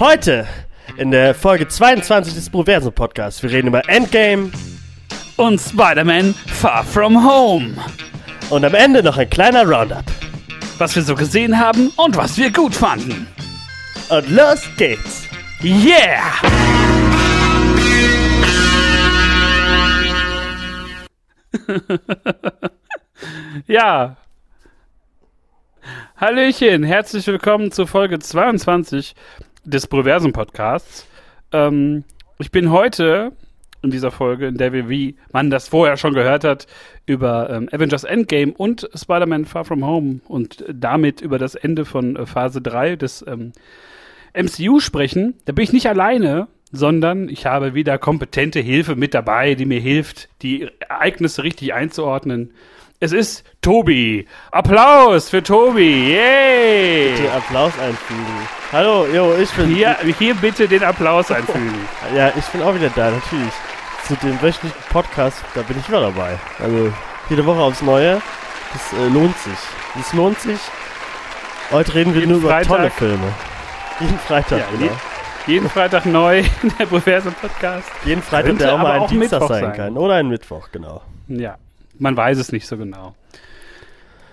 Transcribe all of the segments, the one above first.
Heute in der Folge 22 des Proversen Podcasts. Wir reden über Endgame und Spider-Man Far From Home. Und am Ende noch ein kleiner Roundup. Was wir so gesehen haben und was wir gut fanden. Und los geht's. Yeah! ja. Hallöchen, herzlich willkommen zu Folge 22 des Proversum Podcasts. Ähm, ich bin heute in dieser Folge, in der wir, wie man das vorher schon gehört hat, über ähm, Avengers Endgame und Spider-Man Far From Home und damit über das Ende von äh, Phase 3 des ähm, MCU sprechen. Da bin ich nicht alleine, sondern ich habe wieder kompetente Hilfe mit dabei, die mir hilft, die Ereignisse richtig einzuordnen. Es ist Tobi. Applaus für Tobi. Yay! Bitte Applaus einfügen. Hallo, jo, ich bin. Hier, hier bitte den Applaus einfügen. ja, ich bin auch wieder da, natürlich. Zu dem wöchentlichen Podcast, da bin ich immer dabei. Also jede Woche aufs Neue. Das äh, lohnt sich. Das lohnt sich. Heute reden wir jeden nur über Freitag. tolle Filme. Jeden Freitag, ja, genau. jeden Freitag neu in der Proverse Podcast. Jeden Freitag, Könnte der auch mal ein Dienstag sein, sein kann. Oder ein Mittwoch, genau. Ja, man weiß es nicht so genau.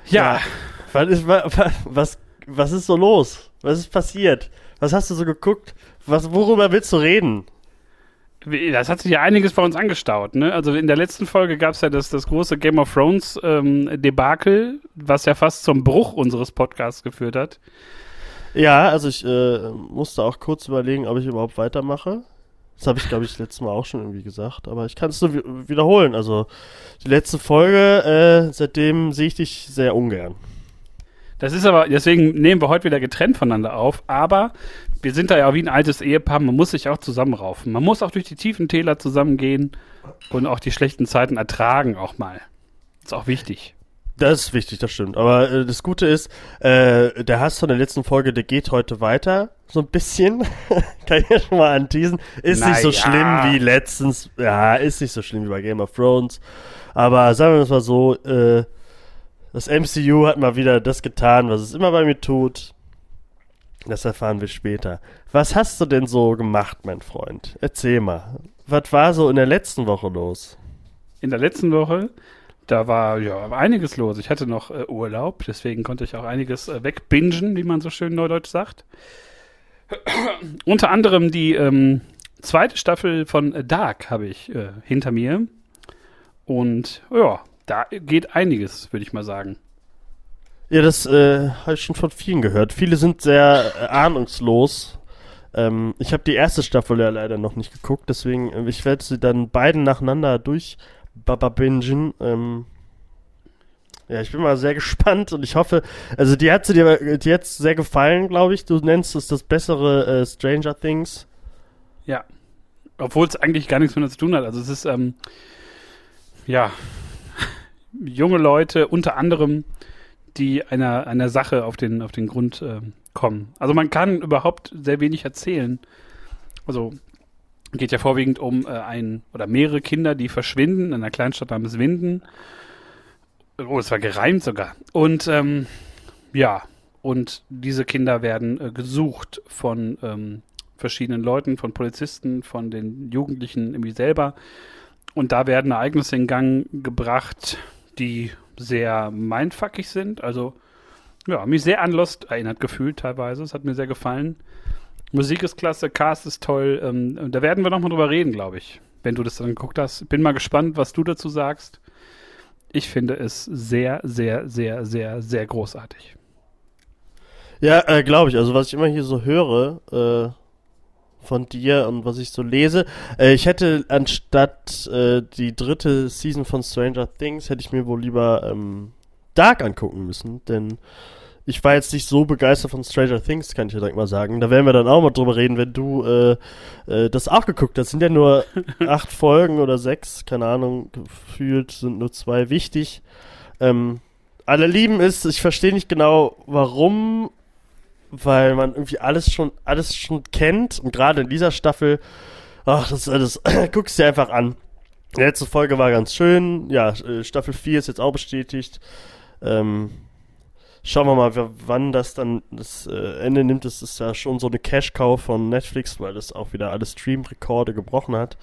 Ja. ja. Was, ist, was, was ist so los? Was ist passiert? Was hast du so geguckt? Was, worüber willst du reden? Das hat sich ja einiges bei uns angestaut, ne? Also in der letzten Folge gab es ja das, das große Game of Thrones ähm, Debakel, was ja fast zum Bruch unseres Podcasts geführt hat. Ja, also ich äh, musste auch kurz überlegen, ob ich überhaupt weitermache. Das habe ich, glaube ich, letztes Mal auch schon irgendwie gesagt, aber ich kann es nur wiederholen. Also die letzte Folge, äh, seitdem sehe ich dich sehr ungern. Das ist aber, deswegen nehmen wir heute wieder getrennt voneinander auf, aber wir sind da ja wie ein altes Ehepaar, man muss sich auch zusammenraufen. Man muss auch durch die tiefen Täler zusammengehen und auch die schlechten Zeiten ertragen auch mal. Ist auch wichtig. Das ist wichtig, das stimmt. Aber äh, das Gute ist, äh, der Hass von der letzten Folge, der geht heute weiter. So ein bisschen. Kann ich ja schon mal anteasen. Ist Na nicht so ja. schlimm wie letztens. Ja, ist nicht so schlimm wie bei Game of Thrones. Aber sagen wir es mal so, äh, das MCU hat mal wieder das getan, was es immer bei mir tut. Das erfahren wir später. Was hast du denn so gemacht, mein Freund? Erzähl mal. Was war so in der letzten Woche los? In der letzten Woche da war ja einiges los. Ich hatte noch äh, Urlaub, deswegen konnte ich auch einiges äh, wegbingen, wie man so schön neudeutsch sagt. Unter anderem die ähm, zweite Staffel von Dark habe ich äh, hinter mir. Und ja, da geht einiges, würde ich mal sagen. Ja, das äh, habe ich schon von vielen gehört. Viele sind sehr äh, ahnungslos. Ähm, ich habe die erste Staffel ja leider noch nicht geguckt, deswegen äh, ich werde sie dann beiden nacheinander durch Baba Bingen. Ähm, ja, ich bin mal sehr gespannt und ich hoffe, also die hat dir die hat's sehr gefallen, glaube ich. Du nennst es das bessere äh, Stranger Things. Ja. Obwohl es eigentlich gar nichts mit zu tun hat. Also es ist, ähm, ja, junge Leute, unter anderem, die einer, einer Sache auf den, auf den Grund äh, kommen. Also man kann überhaupt sehr wenig erzählen. Also geht ja vorwiegend um äh, ein oder mehrere Kinder, die verschwinden in einer Kleinstadt namens Winden. Oh, es war gereimt sogar. Und ähm, ja, und diese Kinder werden äh, gesucht von ähm, verschiedenen Leuten, von Polizisten, von den Jugendlichen irgendwie selber. Und da werden Ereignisse in Gang gebracht, die sehr mindfuckig sind. Also, ja, mich sehr an Lost erinnert gefühlt teilweise. Es hat mir sehr gefallen. Musik ist klasse, Cast ist toll. Ähm, da werden wir nochmal drüber reden, glaube ich, wenn du das dann geguckt hast. Bin mal gespannt, was du dazu sagst. Ich finde es sehr, sehr, sehr, sehr, sehr großartig. Ja, äh, glaube ich. Also was ich immer hier so höre äh, von dir und was ich so lese, äh, ich hätte anstatt äh, die dritte Season von Stranger Things hätte ich mir wohl lieber ähm, Dark angucken müssen, denn ich war jetzt nicht so begeistert von Stranger Things, kann ich ja direkt mal sagen. Da werden wir dann auch mal drüber reden, wenn du äh, äh, das auch geguckt hast. Sind ja nur acht Folgen oder sechs, keine Ahnung, gefühlt sind nur zwei wichtig. Ähm, alle lieben es, ich verstehe nicht genau, warum, weil man irgendwie alles schon, alles schon kennt und gerade in dieser Staffel, ach, das, das guckst dir einfach an. Die letzte Folge war ganz schön, ja, äh, Staffel 4 ist jetzt auch bestätigt. Ähm, schauen wir mal, wann das dann das äh, Ende nimmt. Das ist ja schon so eine Cash-Cow von Netflix, weil das auch wieder alle Stream-Rekorde gebrochen hat.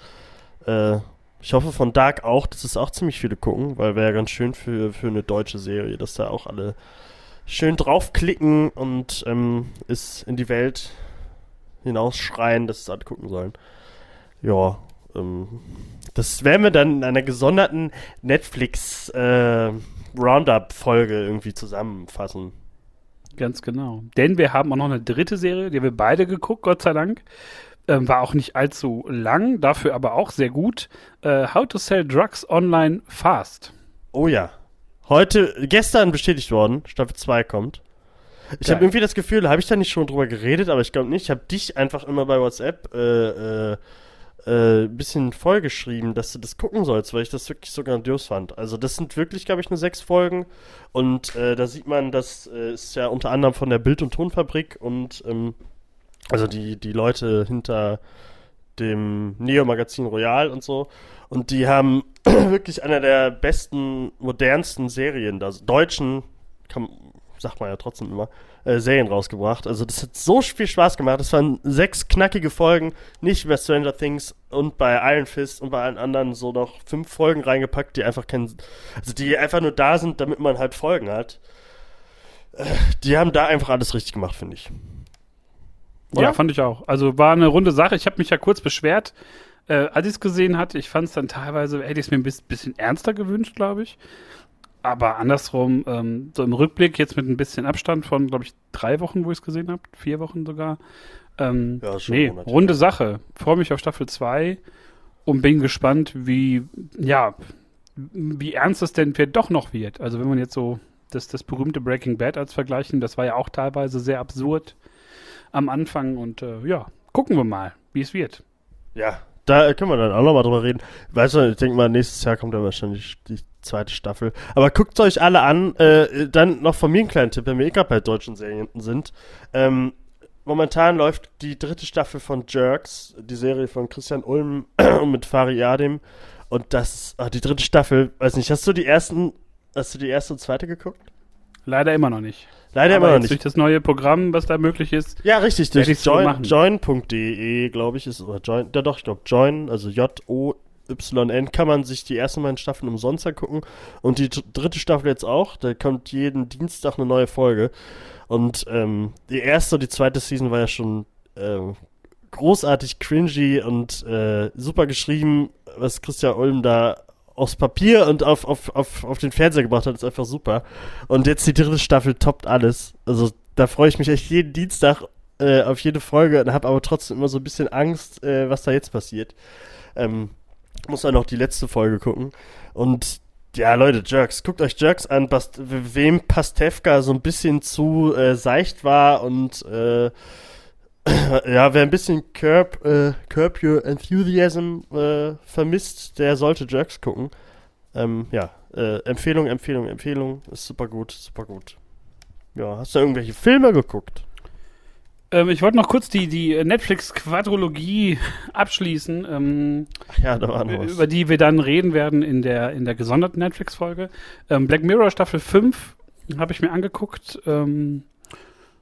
Äh, ich hoffe von Dark auch, dass es auch ziemlich viele gucken, weil wäre ja ganz schön für, für eine deutsche Serie, dass da auch alle schön draufklicken und ähm, es in die Welt hinausschreien, dass es alle gucken sollen. Ja, ähm, das werden wir dann in einer gesonderten Netflix äh, Roundup-Folge irgendwie zusammenfassen. Ganz genau. Denn wir haben auch noch eine dritte Serie, die haben wir beide geguckt, Gott sei Dank. Ähm, war auch nicht allzu lang, dafür aber auch sehr gut. Äh, How to Sell Drugs Online Fast. Oh ja. Heute, gestern bestätigt worden, Staffel 2 kommt. Ich habe irgendwie das Gefühl, habe ich da nicht schon drüber geredet, aber ich glaube nicht. Ich habe dich einfach immer bei WhatsApp äh, äh, äh, bisschen vollgeschrieben, dass du das gucken sollst, weil ich das wirklich so grandios fand. Also das sind wirklich, glaube ich, nur sechs Folgen und äh, da sieht man, das äh, ist ja unter anderem von der Bild- und Tonfabrik und ähm, also die, die Leute hinter dem Neo-Magazin Royal und so. Und die haben wirklich einer der besten, modernsten Serien, also deutschen, kann, sagt man ja trotzdem immer, äh, Serien rausgebracht. Also das hat so viel Spaß gemacht. Das waren sechs knackige Folgen, nicht bei Stranger Things und bei Iron Fist und bei allen anderen so noch fünf Folgen reingepackt, die einfach keinen, also die einfach nur da sind, damit man halt Folgen hat. Äh, die haben da einfach alles richtig gemacht, finde ich. Oder? Ja, fand ich auch. Also war eine runde Sache. Ich habe mich ja kurz beschwert, äh, als ich es gesehen hatte. Ich fand es dann teilweise, hätte ich es mir ein bisschen ernster gewünscht, glaube ich. Aber andersrum, ähm, so im Rückblick, jetzt mit ein bisschen Abstand von, glaube ich, drei Wochen, wo ich es gesehen habe, vier Wochen sogar. Ähm, ja, schon nee, runde Sache. Freue mich auf Staffel 2 und bin gespannt, wie, ja, wie ernst es denn vielleicht doch noch wird. Also wenn man jetzt so das, das berühmte Breaking Bad als vergleichen, das war ja auch teilweise sehr absurd am Anfang und äh, ja, gucken wir mal, wie es wird. Ja, da können wir dann auch nochmal drüber reden. Weißt du, ich denke mal, nächstes Jahr kommt dann wahrscheinlich die zweite Staffel. Aber guckt euch alle an. Äh, dann noch von mir einen kleinen Tipp, wenn wir eh gerade bei deutschen Serien sind. Ähm, momentan läuft die dritte Staffel von Jerks, die Serie von Christian Ulm mit Fari Adim. Und das, ach, die dritte Staffel, weiß nicht, hast du die ersten, hast du die erste und zweite geguckt? Leider immer noch nicht. Leider Aber immer noch nicht. Durch das neue Programm, was da möglich ist. Ja, richtig, durch join.de, join glaube ich, ist, oder join, ja doch, ich glaube, join, also J-O YN kann man sich die ersten beiden Staffeln umsonst angucken. Und die dritte Staffel jetzt auch. Da kommt jeden Dienstag eine neue Folge. Und ähm, die erste und die zweite Season war ja schon äh, großartig cringy und äh, super geschrieben, was Christian Ulm da aufs Papier und auf, auf, auf, auf den Fernseher gebracht hat, ist einfach super. Und jetzt die dritte Staffel toppt alles. Also da freue ich mich echt jeden Dienstag äh, auf jede Folge und habe aber trotzdem immer so ein bisschen Angst, äh, was da jetzt passiert. Ähm, muss dann noch die letzte Folge gucken. Und ja, Leute, Jerks, guckt euch Jerks an, Bast wem Pastewka so ein bisschen zu äh, seicht war und äh, ja, wer ein bisschen Curb, äh, Curb Your Enthusiasm äh, vermisst, der sollte Jerks gucken. Ähm, ja, äh, Empfehlung, Empfehlung, Empfehlung. Ist super gut, super gut. Ja, hast du irgendwelche Filme geguckt? Ähm, ich wollte noch kurz die, die Netflix-Quadrologie abschließen, ähm, ja, da war noch was. über die wir dann reden werden in der, in der gesonderten Netflix-Folge. Ähm, Black Mirror Staffel 5 habe ich mir angeguckt. Ähm,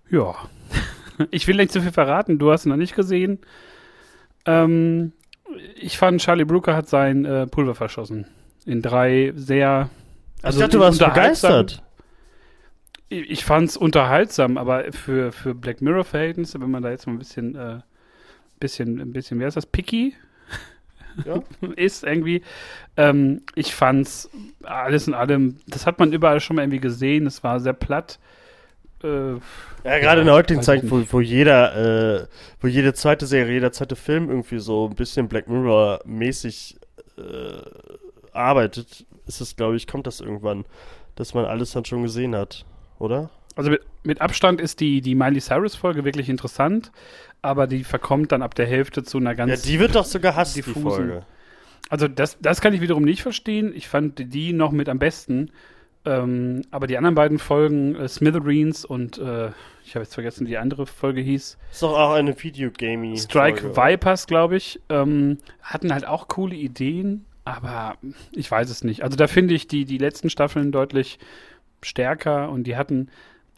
ja, ich will nicht zu viel verraten, du hast ihn noch nicht gesehen. Ähm, ich fand, Charlie Brooker hat sein äh, Pulver verschossen. In drei sehr. Also ich dachte, du warst begeistert ich fand's unterhaltsam, aber für, für Black Mirror-Verhältnisse, wenn man da jetzt mal ein bisschen, äh, bisschen, ein bisschen, wie heißt das, picky ja. ist irgendwie, ähm, ich fand's alles in allem, das hat man überall schon mal irgendwie gesehen, es war sehr platt. Äh, ja, gerade in der heutigen Zeit, wo, wo jeder, äh, wo jede zweite Serie, jeder zweite Film irgendwie so ein bisschen Black Mirror-mäßig äh, arbeitet, ist es, glaube ich, kommt das irgendwann, dass man alles dann schon gesehen hat oder? Also mit, mit Abstand ist die, die Miley Cyrus-Folge wirklich interessant, aber die verkommt dann ab der Hälfte zu einer ganz. Ja, die wird doch sogar hasst, die Folge. Also das, das kann ich wiederum nicht verstehen. Ich fand die noch mit am besten. Ähm, aber die anderen beiden Folgen, äh, Smithereens und äh, ich habe jetzt vergessen, wie die andere Folge hieß. Ist doch auch eine Videogaming. Strike Folge, Vipers, glaube ich, ähm, hatten halt auch coole Ideen, aber ich weiß es nicht. Also da finde ich die, die letzten Staffeln deutlich stärker und die hatten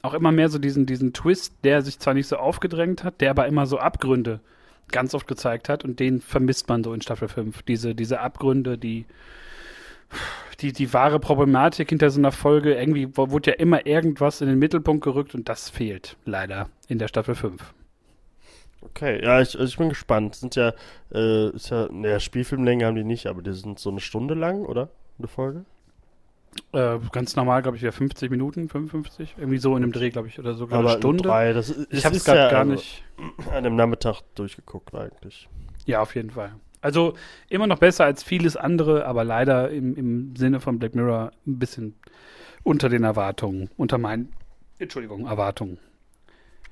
auch immer mehr so diesen, diesen Twist, der sich zwar nicht so aufgedrängt hat, der aber immer so Abgründe ganz oft gezeigt hat und den vermisst man so in Staffel 5. Diese, diese Abgründe, die, die, die wahre Problematik hinter so einer Folge, irgendwie wurde ja immer irgendwas in den Mittelpunkt gerückt und das fehlt leider in der Staffel 5. Okay, ja, ich, also ich bin gespannt. Sind ja, äh, ist ja, naja, Spielfilmlänge haben die nicht, aber die sind so eine Stunde lang, oder? Eine Folge? Äh, ganz normal, glaube ich, ja 50 Minuten, 55, irgendwie so in dem Dreh, glaube ich, oder sogar eine Stunde. Drei, das ist, ich habe es gerade ja gar nicht. an einem Nachmittag durchgeguckt eigentlich. Ja, auf jeden Fall. Also immer noch besser als vieles andere, aber leider im, im Sinne von Black Mirror ein bisschen unter den Erwartungen, unter meinen, Entschuldigung, Erwartungen.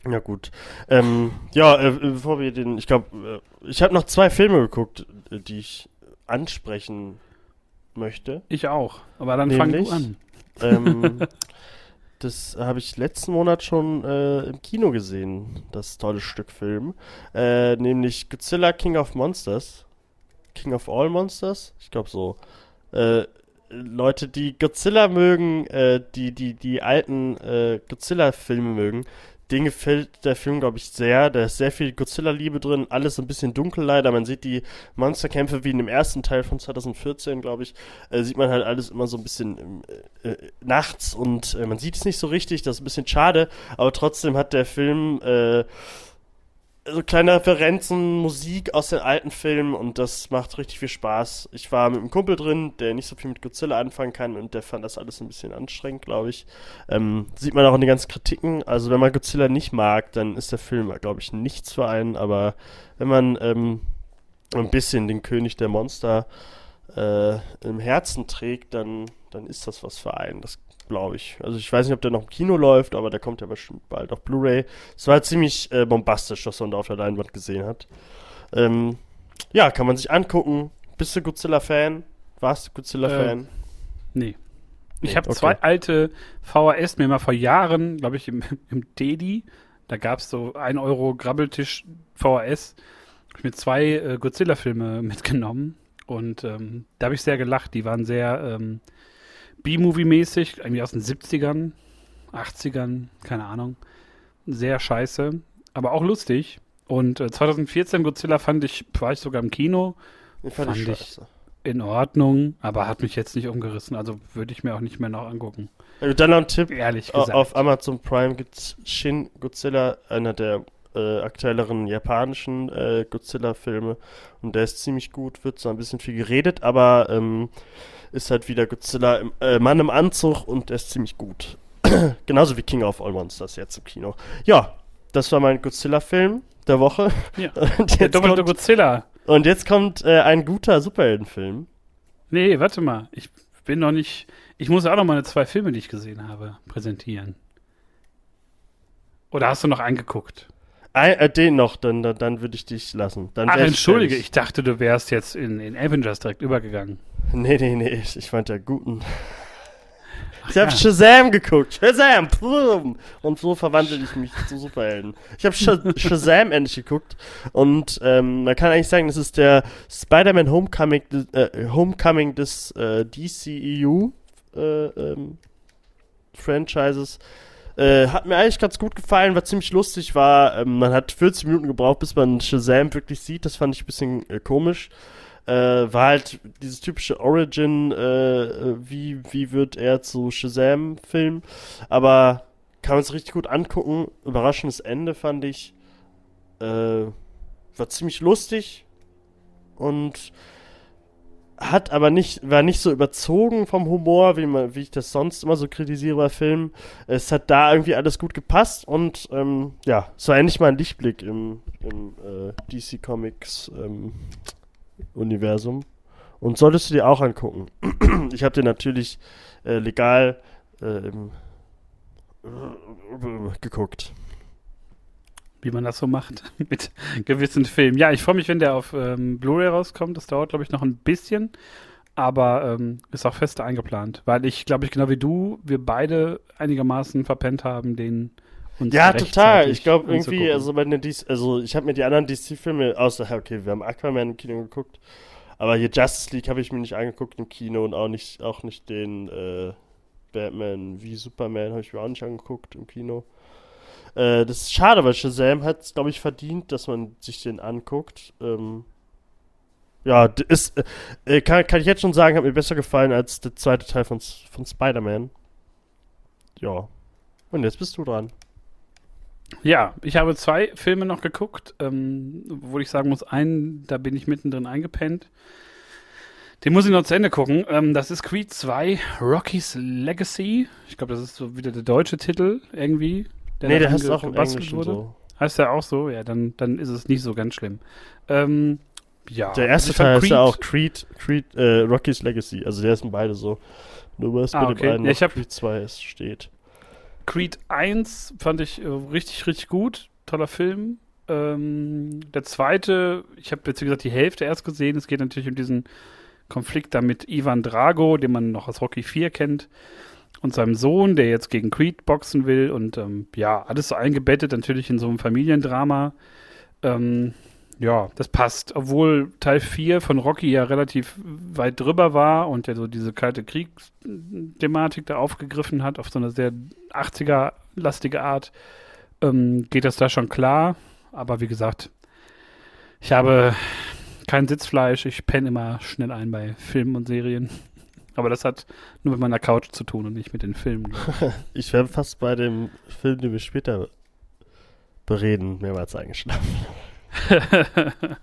Ja gut. Ähm, ja, äh, bevor wir den, ich glaube, äh, ich habe noch zwei Filme geguckt, äh, die ich ansprechen möchte. Ich auch, aber dann fang Nämlich? du an. Ähm, das habe ich letzten Monat schon äh, im Kino gesehen, das tolle Stück Film. Äh, nämlich Godzilla King of Monsters. King of All Monsters? Ich glaube so. Äh, Leute, die Godzilla mögen, äh, die, die, die alten äh, Godzilla-Filme mögen, denen gefällt der Film, glaube ich, sehr. Da ist sehr viel Godzilla-Liebe drin, alles ein bisschen dunkel leider. Man sieht die Monsterkämpfe wie in dem ersten Teil von 2014, glaube ich. Äh, sieht man halt alles immer so ein bisschen äh, äh, nachts und äh, man sieht es nicht so richtig. Das ist ein bisschen schade, aber trotzdem hat der Film äh, so kleine Referenzen, Musik aus den alten Filmen und das macht richtig viel Spaß. Ich war mit einem Kumpel drin, der nicht so viel mit Godzilla anfangen kann und der fand das alles ein bisschen anstrengend, glaube ich. Ähm, sieht man auch in den ganzen Kritiken. Also wenn man Godzilla nicht mag, dann ist der Film, glaube ich, nichts für einen. Aber wenn man ähm, ein bisschen den König der Monster äh, im Herzen trägt, dann, dann ist das was für einen. Das glaube ich. Also ich weiß nicht, ob der noch im Kino läuft, aber der kommt ja bestimmt bald auf Blu-ray. Es war ziemlich äh, bombastisch, was man da auf der Leinwand gesehen hat. Ähm, ja, kann man sich angucken. Bist du Godzilla-Fan? Warst du Godzilla-Fan? Äh, Nee. Ich Nee, habe okay. zwei alte VHS mir mal vor Jahren, glaube ich, im, im Dedi, da gab es so 1 Euro Grabbeltisch VHS, hab ich mir zwei äh, Godzilla-Filme mitgenommen und ähm, da habe ich sehr gelacht. Die waren sehr ähm, B-Movie-mäßig, irgendwie aus den 70ern, 80ern, keine Ahnung. Sehr scheiße, aber auch lustig. Und äh, 2014 Godzilla fand ich, war ich sogar im Kino, Den fand, ich fand ich- scheiße. in Ordnung, aber hat mich jetzt nicht umgerissen. Also würde ich mir auch nicht mehr noch angucken. Äh, Dann noch ein Tipp. Ehrlich gesagt. Auf Amazon Prime gibt's Shin Godzilla, einer der äh, aktuelleren japanischen äh, Godzilla-Filme. Und der ist ziemlich gut, wird so ein bisschen viel geredet, aber ähm, ist halt wieder Godzilla im, äh, Mann im Anzug und der ist ziemlich gut. Genauso wie King of All Monsters jetzt im Kino. Ja, das war mein Godzilla-Film der Woche. Ja. Und Der doppelte kommt, Godzilla. und jetzt kommt äh, ein guter Superheldenfilm. Nee, warte mal. Ich bin noch nicht. Ich muss auch noch meine zwei Filme, die ich gesehen habe, präsentieren. Oder hast du noch eingeguckt? Ein, äh, den noch, dann, dann, dann würde ich dich lassen. Dann Ach, entschuldige, ich dachte, du wärst jetzt in, in Avengers direkt übergegangen. Nee, nee, nee, ich, meinte ja guten. Ach, Ich habe ja. Shazam geguckt. Shazam! Plum. Und so verwandle ich mich zu Superhelden. Ich habe Sh Shazam endlich geguckt. Und ähm, man kann eigentlich sagen, das ist der Spider-Man Homecoming, äh, Homecoming des äh, DCEU äh, ähm, Franchises. Äh, hat mir eigentlich ganz gut gefallen, war ziemlich lustig, war, ähm, man hat 40 Minuten gebraucht, bis man Shazam wirklich sieht, das fand ich ein bisschen äh, komisch. Äh, war halt dieses typische Origin, äh, äh, wie, wie wird er zu Shazam-Film, aber kann man es richtig gut angucken. Überraschendes Ende fand ich. Äh, war ziemlich lustig und hat aber nicht, war nicht so überzogen vom Humor, wie, man, wie ich das sonst immer so kritisiere bei Filmen. Es hat da irgendwie alles gut gepasst und ähm, ja, es war endlich mal ein Lichtblick im, im äh, DC Comics ähm, Universum. Und solltest du dir auch angucken. ich habe den natürlich äh, legal äh, geguckt. Wie man das so macht mit gewissen Filmen. Ja, ich freue mich, wenn der auf ähm, Blu-ray rauskommt. Das dauert, glaube ich, noch ein bisschen. Aber ähm, ist auch fest eingeplant. Weil ich, glaube ich, genau wie du, wir beide einigermaßen verpennt haben, den uns Ja, total. Ich glaube irgendwie, also bei den DC, also ich habe mir die anderen DC-Filme, außer, okay, wir haben Aquaman im Kino geguckt, aber hier Justice League habe ich mir nicht angeguckt im Kino und auch nicht, auch nicht den, äh, Batman wie Superman habe ich mir auch nicht angeguckt im Kino. Äh, das ist schade, weil Shazam hat es, glaube ich, verdient, dass man sich den anguckt. Ähm, ja, ist, äh, kann, kann ich jetzt schon sagen, hat mir besser gefallen als der zweite Teil von, von Spider-Man. Ja. Und jetzt bist du dran. Ja, ich habe zwei Filme noch geguckt, ähm, wo ich sagen muss, einen, da bin ich mittendrin eingepennt. Den muss ich noch zu Ende gucken. Ähm, das ist Creed 2, Rocky's Legacy. Ich glaube, das ist so wieder der deutsche Titel irgendwie. nee, da der heißt auch im Englischen wurde. so. Heißt der auch so? Ja, dann, dann ist es nicht so ganz schlimm. Ähm, ja. Der erste ich fand Teil ist ja Creed- auch Creed, Creed, äh, Rocky's Legacy. Also der sind beide so. Nur was Ah, bei okay. den beiden Ja, noch ich hab- Creed 2 ist, steht. Creed 1 fand ich äh, richtig, richtig gut. Toller Film. Ähm, der zweite, ich habe jetzt wie gesagt die Hälfte erst gesehen. Es geht natürlich um diesen Konflikt da mit Ivan Drago, den man noch aus Rocky 4 kennt, und seinem Sohn, der jetzt gegen Creed boxen will. Und ähm, ja, alles so eingebettet natürlich in so einem Familiendrama. Ähm, ja, das passt. Obwohl Teil 4 von Rocky ja relativ weit drüber war und ja so diese kalte Kriegsthematik da aufgegriffen hat, auf so eine sehr 80er-lastige Art, ähm, geht das da schon klar. Aber wie gesagt, ich habe kein Sitzfleisch, ich penne immer schnell ein bei Filmen und Serien. Aber das hat nur mit meiner Couch zu tun und nicht mit den Filmen. Ich wäre fast bei dem Film, den wir später bereden, mehrmals eingeschlafen.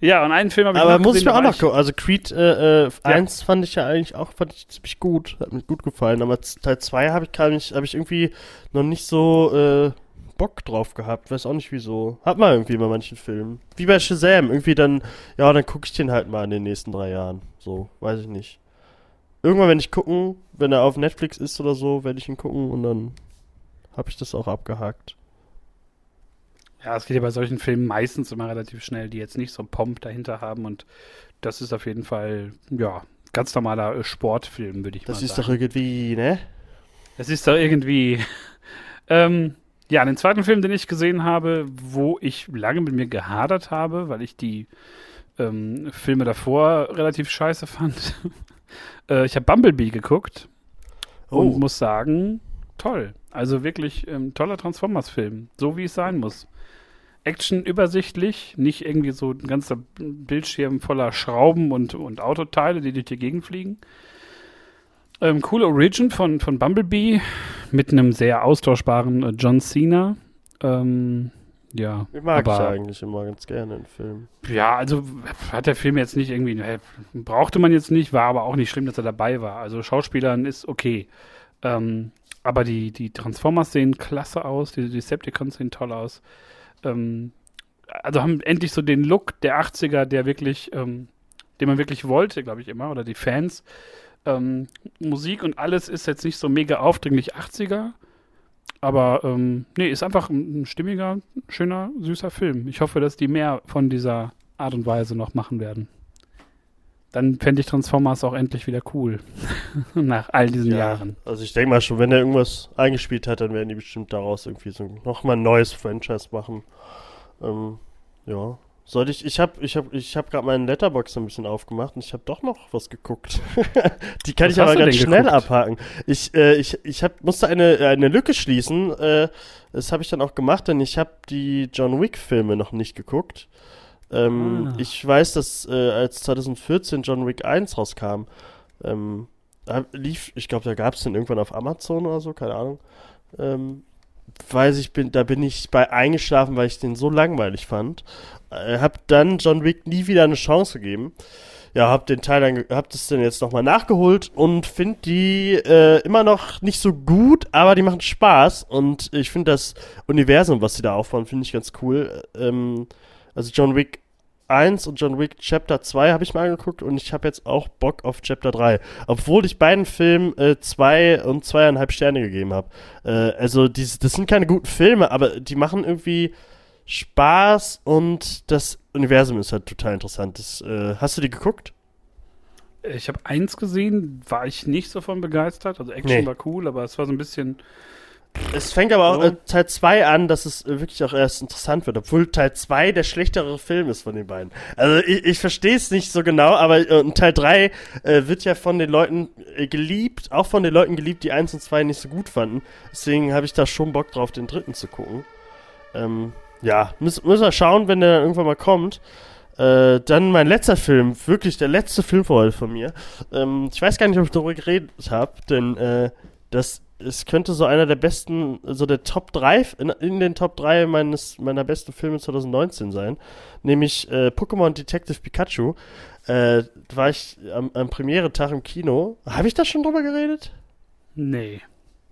ja, und einen Film habe ich Aber noch muss ich gesehen, mir auch noch gucken. Also Creed äh, äh, 1 fand ich ja eigentlich auch fand ich ziemlich gut. Hat mir gut gefallen. Aber Teil 2 habe ich, gar nicht- hab ich irgendwie noch nicht so äh, Bock drauf gehabt. Weiß auch nicht wieso. Hat man irgendwie bei manchen Filmen. Wie bei Shazam. Irgendwie dann, ja, dann gucke ich den halt mal in den nächsten drei Jahren. So, weiß ich nicht. Irgendwann, wenn ich gucken, wenn er auf Netflix ist oder so, werde ich ihn gucken und dann habe ich das auch abgehakt. Ja, es geht ja bei solchen Filmen meistens immer relativ schnell, die jetzt nicht so einen Pomp dahinter haben. Und das ist auf jeden Fall, ja, ganz normaler äh, Sportfilm, würde ich Das mal ist sagen. doch irgendwie, ne? Es ist doch irgendwie. ähm, ja, den zweiten Film, den ich gesehen habe, wo ich lange mit mir gehadert habe, weil ich die ähm, Filme davor relativ scheiße fand. äh, ich habe Bumblebee geguckt und Oh. muss sagen, toll. Also wirklich ähm, toller Transformers-Film, so wie es sein muss. Action übersichtlich, nicht irgendwie so ein ganzer Bildschirm voller Schrauben und, und Autoteile, die durch die Gegend fliegen. Ähm, coole Origin von, von Bumblebee mit einem sehr austauschbaren äh, John Cena. Ähm, ja, Ich mag aber- ich eigentlich immer ganz gerne in Filmen. ja, also hat der Film jetzt nicht irgendwie, äh, brauchte man jetzt nicht, war aber auch nicht schlimm, dass er dabei war. Also Schauspielern ist okay. Ähm, aber die, die Transformers sehen klasse aus, die Decepticons sehen toll aus. Ähm, also haben endlich so den Look der 80er, der wirklich, ähm, den man wirklich wollte, glaube ich immer, oder die Fans. Ähm, Musik und alles ist jetzt nicht so mega aufdringlich 80er. Aber ähm, nee, ist einfach ein, ein stimmiger, schöner, süßer Film. Ich hoffe, dass die mehr von dieser Art und Weise noch machen werden. Dann fände ich Transformers auch endlich wieder cool. Nach all diesen Jahren. Also ich denke mal schon, wenn er irgendwas eingespielt hat, dann werden die bestimmt daraus irgendwie so nochmal ein neues Franchise machen. Ähm, ja. Sollte ich, ich habe ich hab, ich hab gerade meinen Letterbox ein bisschen aufgemacht und ich habe doch noch was geguckt. Die kann Was ich aber ganz schnell geguckt? abhaken. Ich, äh, ich, ich hab, musste eine, eine Lücke schließen. Äh, das habe ich dann auch gemacht, denn ich habe die John Wick-Filme noch nicht geguckt. Ähm, Ah. Ich weiß, dass äh, als 2014 John Wick 1 rauskam, ähm, lief, ich glaube, da gab es den irgendwann auf Amazon oder so, keine Ahnung. Ähm, weiß ich, bin, da bin ich bei eingeschlafen, weil ich den so langweilig fand. Äh, hab dann John Wick nie wieder eine Chance gegeben. Ja, hab den Teil dann, hab das dann jetzt nochmal nachgeholt und finde die äh, immer noch nicht so gut, aber die machen Spaß und ich finde das Universum, was sie da aufbauen, finde ich ganz cool. Ähm, also John Wick 1 und John Wick Chapter 2 habe ich mal angeguckt und ich habe jetzt auch Bock auf Chapter 3. Obwohl ich beiden Filmen äh, zwei und zweieinhalb Sterne gegeben habe. Äh, also dies, das sind keine guten Filme, aber die machen irgendwie Spaß und das Universum ist halt total interessant. Das, äh, hast du die geguckt? Ich habe eins gesehen, war ich nicht so von begeistert. Also Action Nee. war cool, aber es war so ein bisschen Es fängt aber auch So. äh, Teil 2 an, dass es äh, wirklich auch erst interessant wird, obwohl Teil 2 der schlechtere Film ist von den beiden. Also ich, ich verstehe es nicht so genau, aber äh, Teil 3 äh, wird ja von den Leuten äh, geliebt, auch von den Leuten geliebt, die 1 und 2 nicht so gut fanden. Deswegen habe ich da schon Bock drauf, den dritten zu gucken. Ähm, ja, müssen, müssen wir schauen, wenn der dann irgendwann mal kommt. Äh, dann mein letzter Film, wirklich der letzte Film für heute von mir. Ähm, ich weiß gar nicht, ob ich darüber geredet habe, denn äh, das es könnte so einer der besten, so der Top 3, in, in den Top 3 meines, meiner besten Filme 2019 sein. Nämlich äh, Pokémon Detective Pikachu. Äh, da war ich am, am Premiere-Tag im Kino. Habe ich da schon drüber geredet? Nee.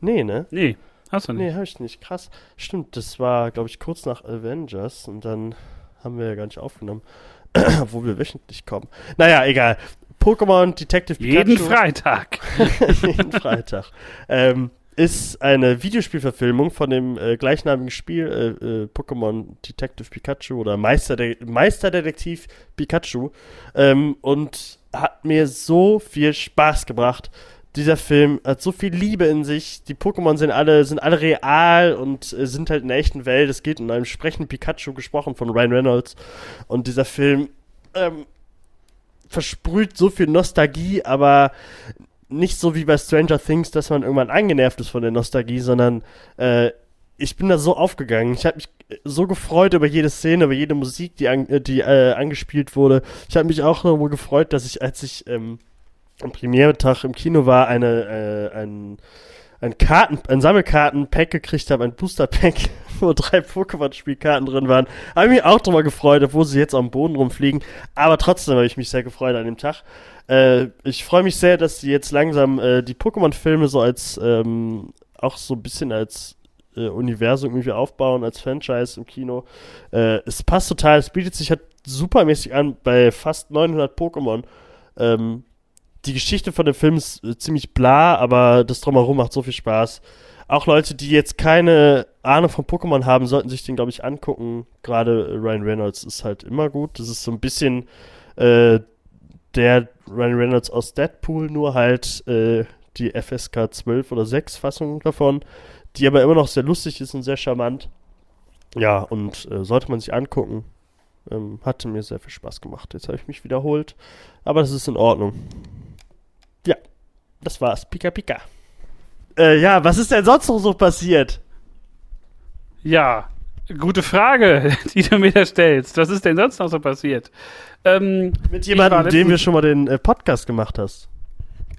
Nee, ne? Nee, hast du nicht. Nee, habe ich nicht. Krass. Stimmt, das war, glaube ich, kurz nach Avengers und dann haben wir ja gar nicht aufgenommen, wo wir wöchentlich kommen. Naja, egal. Pokémon Detective Pikachu. Jeden Freitag. jeden Freitag. Ähm, ist eine Videospielverfilmung von dem äh, gleichnamigen Spiel äh, äh, Pokémon Detective Pikachu oder Meister Meisterdetektiv Pikachu ähm, und hat mir so viel Spaß gebracht. Dieser Film hat so viel Liebe in sich. Die Pokémon sind alle sind alle real und äh, sind halt in der echten Welt. Es geht in einem sprechenden Pikachu gesprochen von Ryan Reynolds und dieser Film ähm, versprüht so viel Nostalgie, aber nicht so wie bei Stranger Things, dass man irgendwann angenervt ist von der Nostalgie, sondern äh, ich bin da so aufgegangen. Ich habe mich so gefreut über jede Szene, über jede Musik, die, an, äh, die äh, angespielt wurde. Ich habe mich auch darüber gefreut, dass ich, als ich ähm, am Premieretag im Kino war, eine, äh, ein, ein Karten, ein Sammelkarten-Pack gekriegt habe, ein Booster-Pack, wo drei Pokémon-Spielkarten drin waren. Habe mich auch drüber gefreut, obwohl sie jetzt am Boden rumfliegen. Aber trotzdem habe ich mich sehr gefreut an dem Tag. Äh, ich freue mich sehr, dass sie jetzt langsam äh, die Pokémon-Filme so als, ähm, auch so ein bisschen als äh, Universum irgendwie aufbauen, als Franchise im Kino. Äh, es passt total, es bietet sich halt supermäßig an bei fast 900 Pokémon. Ähm, die Geschichte von dem Film ist äh, ziemlich bla, aber das Drumherum macht so viel Spaß. Auch Leute, die jetzt keine Ahnung von Pokémon haben, sollten sich den, glaube ich, angucken. Gerade Ryan Reynolds ist halt immer gut. Das ist so ein bisschen äh, der Ryan Reynolds aus Deadpool, nur halt äh, die FSK 12 oder 6 Fassung davon, die aber immer noch sehr lustig ist und sehr charmant. Ja, und äh, sollte man sich angucken. Ähm, hatte mir sehr viel Spaß gemacht. Jetzt habe ich mich wiederholt, aber das ist in Ordnung. Ja, das war's. Pika Pika. Äh, ja, was ist denn sonst noch so passiert? Ja, gute Frage, die du mir da stellst. Was ist denn sonst noch so passiert? Ähm, Mit jemandem, dem letztens- wir schon mal den äh, Podcast gemacht hast.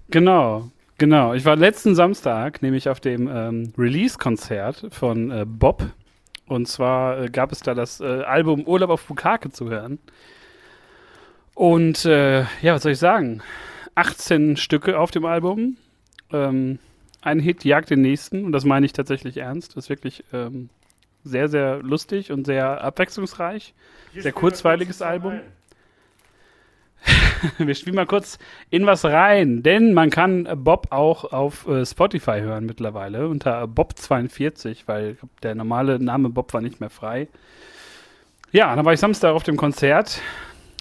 Genau, genau. Ich war letzten Samstag nämlich auf dem ähm, Release-Konzert von äh, Bob. Und zwar äh, gab es da das äh, Album Urlaub auf Bukake zu hören. Und äh, ja, was soll ich sagen? 18 Stücke auf dem Album. Ähm, ein Hit jagt den nächsten. Und das meine ich tatsächlich ernst. Das ist wirklich ähm, sehr, sehr lustig und sehr abwechslungsreich. Sehr kurzweiliges Album. Wir spielen mal kurz in was rein, denn man kann Bob auch auf äh, Spotify hören mittlerweile unter Bob42, weil der normale Name Bob war nicht mehr frei. Ja, dann war ich Samstag auf dem Konzert,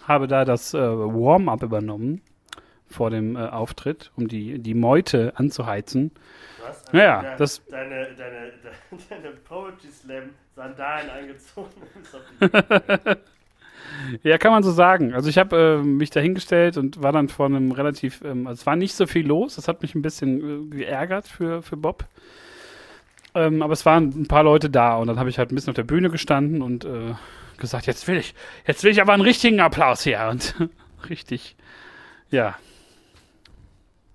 habe da das äh, Warm-up übernommen vor dem äh, Auftritt, um die, die Meute anzuheizen. Was? Ja, ja, das- Deine, deine, deine Poetry Slam Sandalen angezogen Ja, kann man so sagen. Also ich habe äh, mich da hingestellt und war dann vor einem relativ, ähm, also es war nicht so viel los, das hat mich ein bisschen äh, geärgert für, für Bob. Ähm, aber es waren ein paar Leute da und dann habe ich halt ein bisschen auf der Bühne gestanden und äh, gesagt, jetzt will ich, jetzt will ich aber einen richtigen Applaus hier und richtig, ja.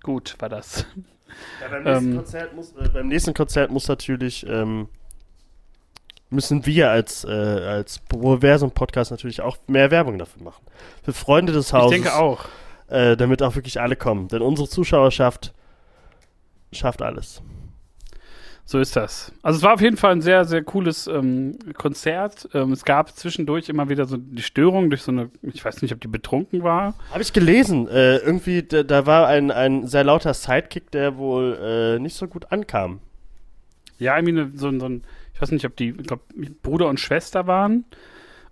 Gut war das. Ja, beim, nächsten Ähm. Konzert muss, äh, beim nächsten Konzert muss natürlich, ähm, müssen wir als, äh, als Proversum-Podcast natürlich auch mehr Werbung dafür machen. Für Freunde des Ich Hauses. denke auch. Äh, damit auch wirklich alle kommen. Denn unsere Zuschauerschaft schafft alles. So ist das. Also es war auf jeden Fall ein sehr, sehr cooles ähm, Konzert. Ähm, es gab zwischendurch immer wieder so die Störung durch so eine, ich weiß nicht, ob die betrunken war. Habe ich gelesen. Äh, irgendwie, da, da war ein, ein sehr lauter Sidekick, der wohl äh, nicht so gut ankam. Ja, irgendwie so, ein- so ein, ich weiß nicht, ob die, ich glaube, Bruder und Schwester waren.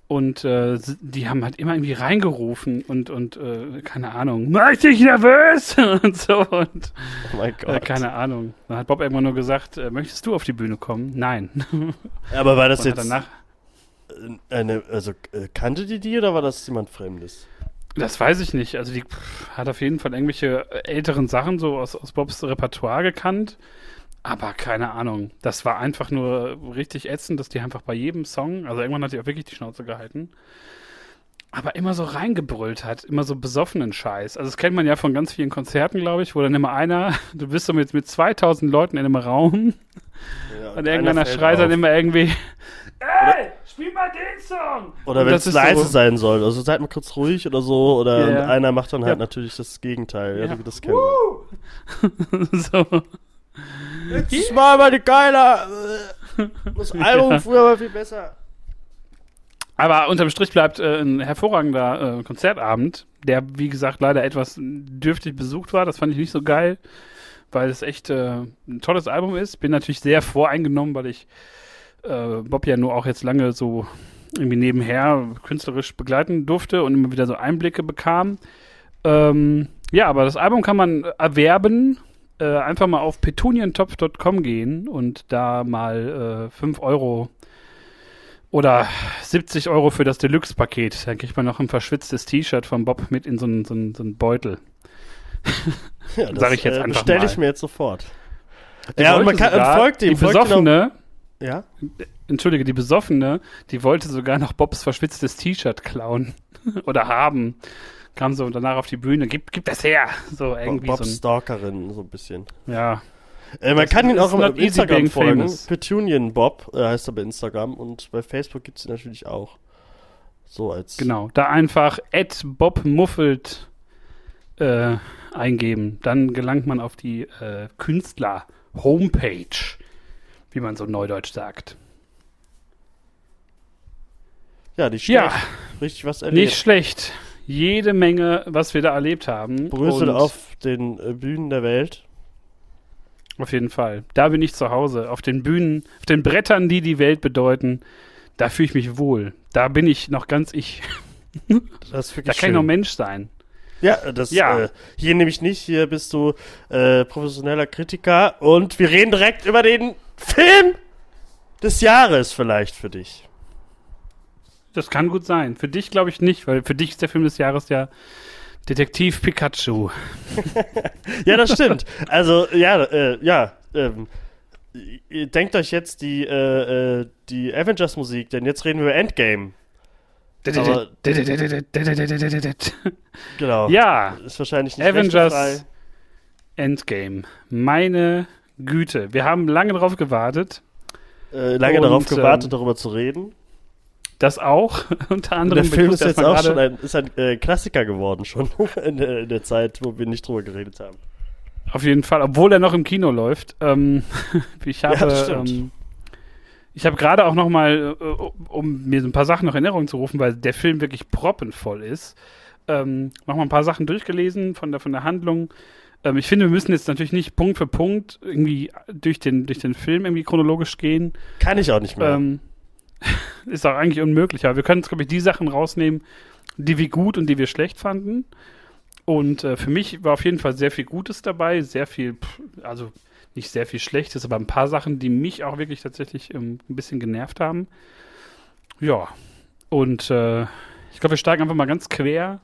Und äh, die haben halt immer irgendwie reingerufen und, und äh, keine Ahnung, mach dich nervös und so. Und Oh mein äh, Gott. keine Ahnung. Dann hat Bob irgendwann nur gesagt, äh, möchtest du auf die Bühne kommen? Nein. Aber war das Und jetzt danach, eine, also äh, kannte die die oder war das jemand Fremdes? das weiß ich nicht. Also die pff, hat auf jeden Fall irgendwelche äh, älteren Sachen so aus, aus Bobs Repertoire gekannt. Aber keine Ahnung. Das war einfach nur richtig ätzend, dass die einfach bei jedem Song, also irgendwann hat die auch wirklich die Schnauze gehalten, aber immer so reingebrüllt hat, immer so besoffenen Scheiß. Also das kennt man ja von ganz vielen Konzerten, glaube ich, wo dann immer einer, du bist so mit, mit 2000 Leuten in einem Raum Ja, und irgendeiner schreit dann immer irgendwie, ey, spiel mal den Song! Oder Und wenn das es leise so- sein soll. Also seid mal kurz ruhig oder so. Oder und ja. einer macht dann halt Ja. natürlich das Gegenteil. Ja, Ja. wie das kennt man. so. Jetzt mal mal die geiler. Das Album früher war viel besser. Aber unterm Strich bleibt äh, ein hervorragender äh, Konzertabend, der, wie gesagt, leider etwas dürftig besucht war. Das fand ich nicht so geil, weil es echt äh, ein tolles Album ist. Bin natürlich sehr voreingenommen, weil ich äh, Bob ja nur auch jetzt lange so irgendwie nebenher künstlerisch begleiten durfte und immer wieder so Einblicke bekam. Ähm, ja, aber das Album kann man erwerben. Äh, einfach mal auf petunientopf.com gehen und da mal äh, 5 Euro oder 70 Euro für das Deluxe-Paket. Dann kriegt man noch ein verschwitztes T-Shirt von Bob mit in so einen so so Beutel. Ja, Sag ich jetzt äh, einfach Bestelle mal. ich mir jetzt sofort. Die ja, und man kann, sogar- folgt ihm. Die folgt ihm Besoffene, Ja? entschuldige, die Besoffene, die wollte sogar noch Bobs verschwitztes T-Shirt klauen oder haben. Kam so danach auf die Bühne, gib, gib das her. So irgendwie Bob so Stalkerin, so ein bisschen. ein, ja. Äh, man Das kann ihn auch auf not easy Instagram folgen. famous. Petunian Bob äh, heißt er bei Instagram. Und bei Facebook gibt es ihn natürlich auch. So als. Genau, da einfach @bobmuffelt äh, eingeben, dann gelangt man auf die äh, Künstler Homepage, wie man so neudeutsch sagt. Ja, die Ja, schlecht. Richtig was erlebt. nicht schlecht. Jede Menge, was wir da erlebt haben. Brüssel Und auf den äh, Bühnen der Welt. Auf jeden Fall. Da bin ich zu Hause. Auf den Bühnen, auf den Brettern, die die Welt bedeuten. Da fühle ich mich wohl. Da bin ich noch ganz ich. Das ist Da wirklich kann ich noch. Mensch sein. Ja, das Ja. Äh, hier nämlich nicht. Hier bist du äh, professioneller Kritiker und wir reden direkt über den Film des Jahres vielleicht für dich. Das kann gut sein. Für dich glaube ich nicht, weil für dich ist der Film des Jahres ja Detektiv Pikachu. Ja, das stimmt. Also ja, äh, ja. Ähm, denkt euch jetzt die äh, äh, die Avengers Musik, denn jetzt reden wir über Endgame. Aber- Genau. Ja, Ist wahrscheinlich nicht Avengers. Endgame. Meine Güte. Wir haben lange drauf gewartet. Äh, lange Und, darauf gewartet, ähm, darüber zu reden. Das auch. Unter anderem. der Film ist jetzt auch schon ein, ist ein äh, Klassiker geworden schon in, der, in der Zeit, wo wir nicht drüber geredet haben. Auf jeden Fall, obwohl er noch im Kino läuft. Ähm, ich habe, das stimmt. ähm, ich habe gerade auch noch mal, äh, um mir so ein paar Sachen noch in Erinnerung zu rufen, weil der Film wirklich proppenvoll ist, ähm, noch mal ein paar Sachen durchgelesen von der von der Handlung. Ähm, ich finde, wir müssen jetzt natürlich nicht Punkt für Punkt irgendwie durch den durch den Film irgendwie chronologisch gehen. Kann ich auch nicht mehr. Ähm, ist auch eigentlich unmöglich, aber wir können uns, glaube ich, die Sachen rausnehmen, die wir gut und die wir schlecht fanden. Und äh, für mich war auf jeden Fall sehr viel Gutes dabei, sehr viel, also nicht sehr viel Schlechtes, aber ein paar Sachen, die mich auch wirklich tatsächlich ähm, ein bisschen genervt haben. Ja, und äh, ich glaube, wir steigen einfach mal ganz quer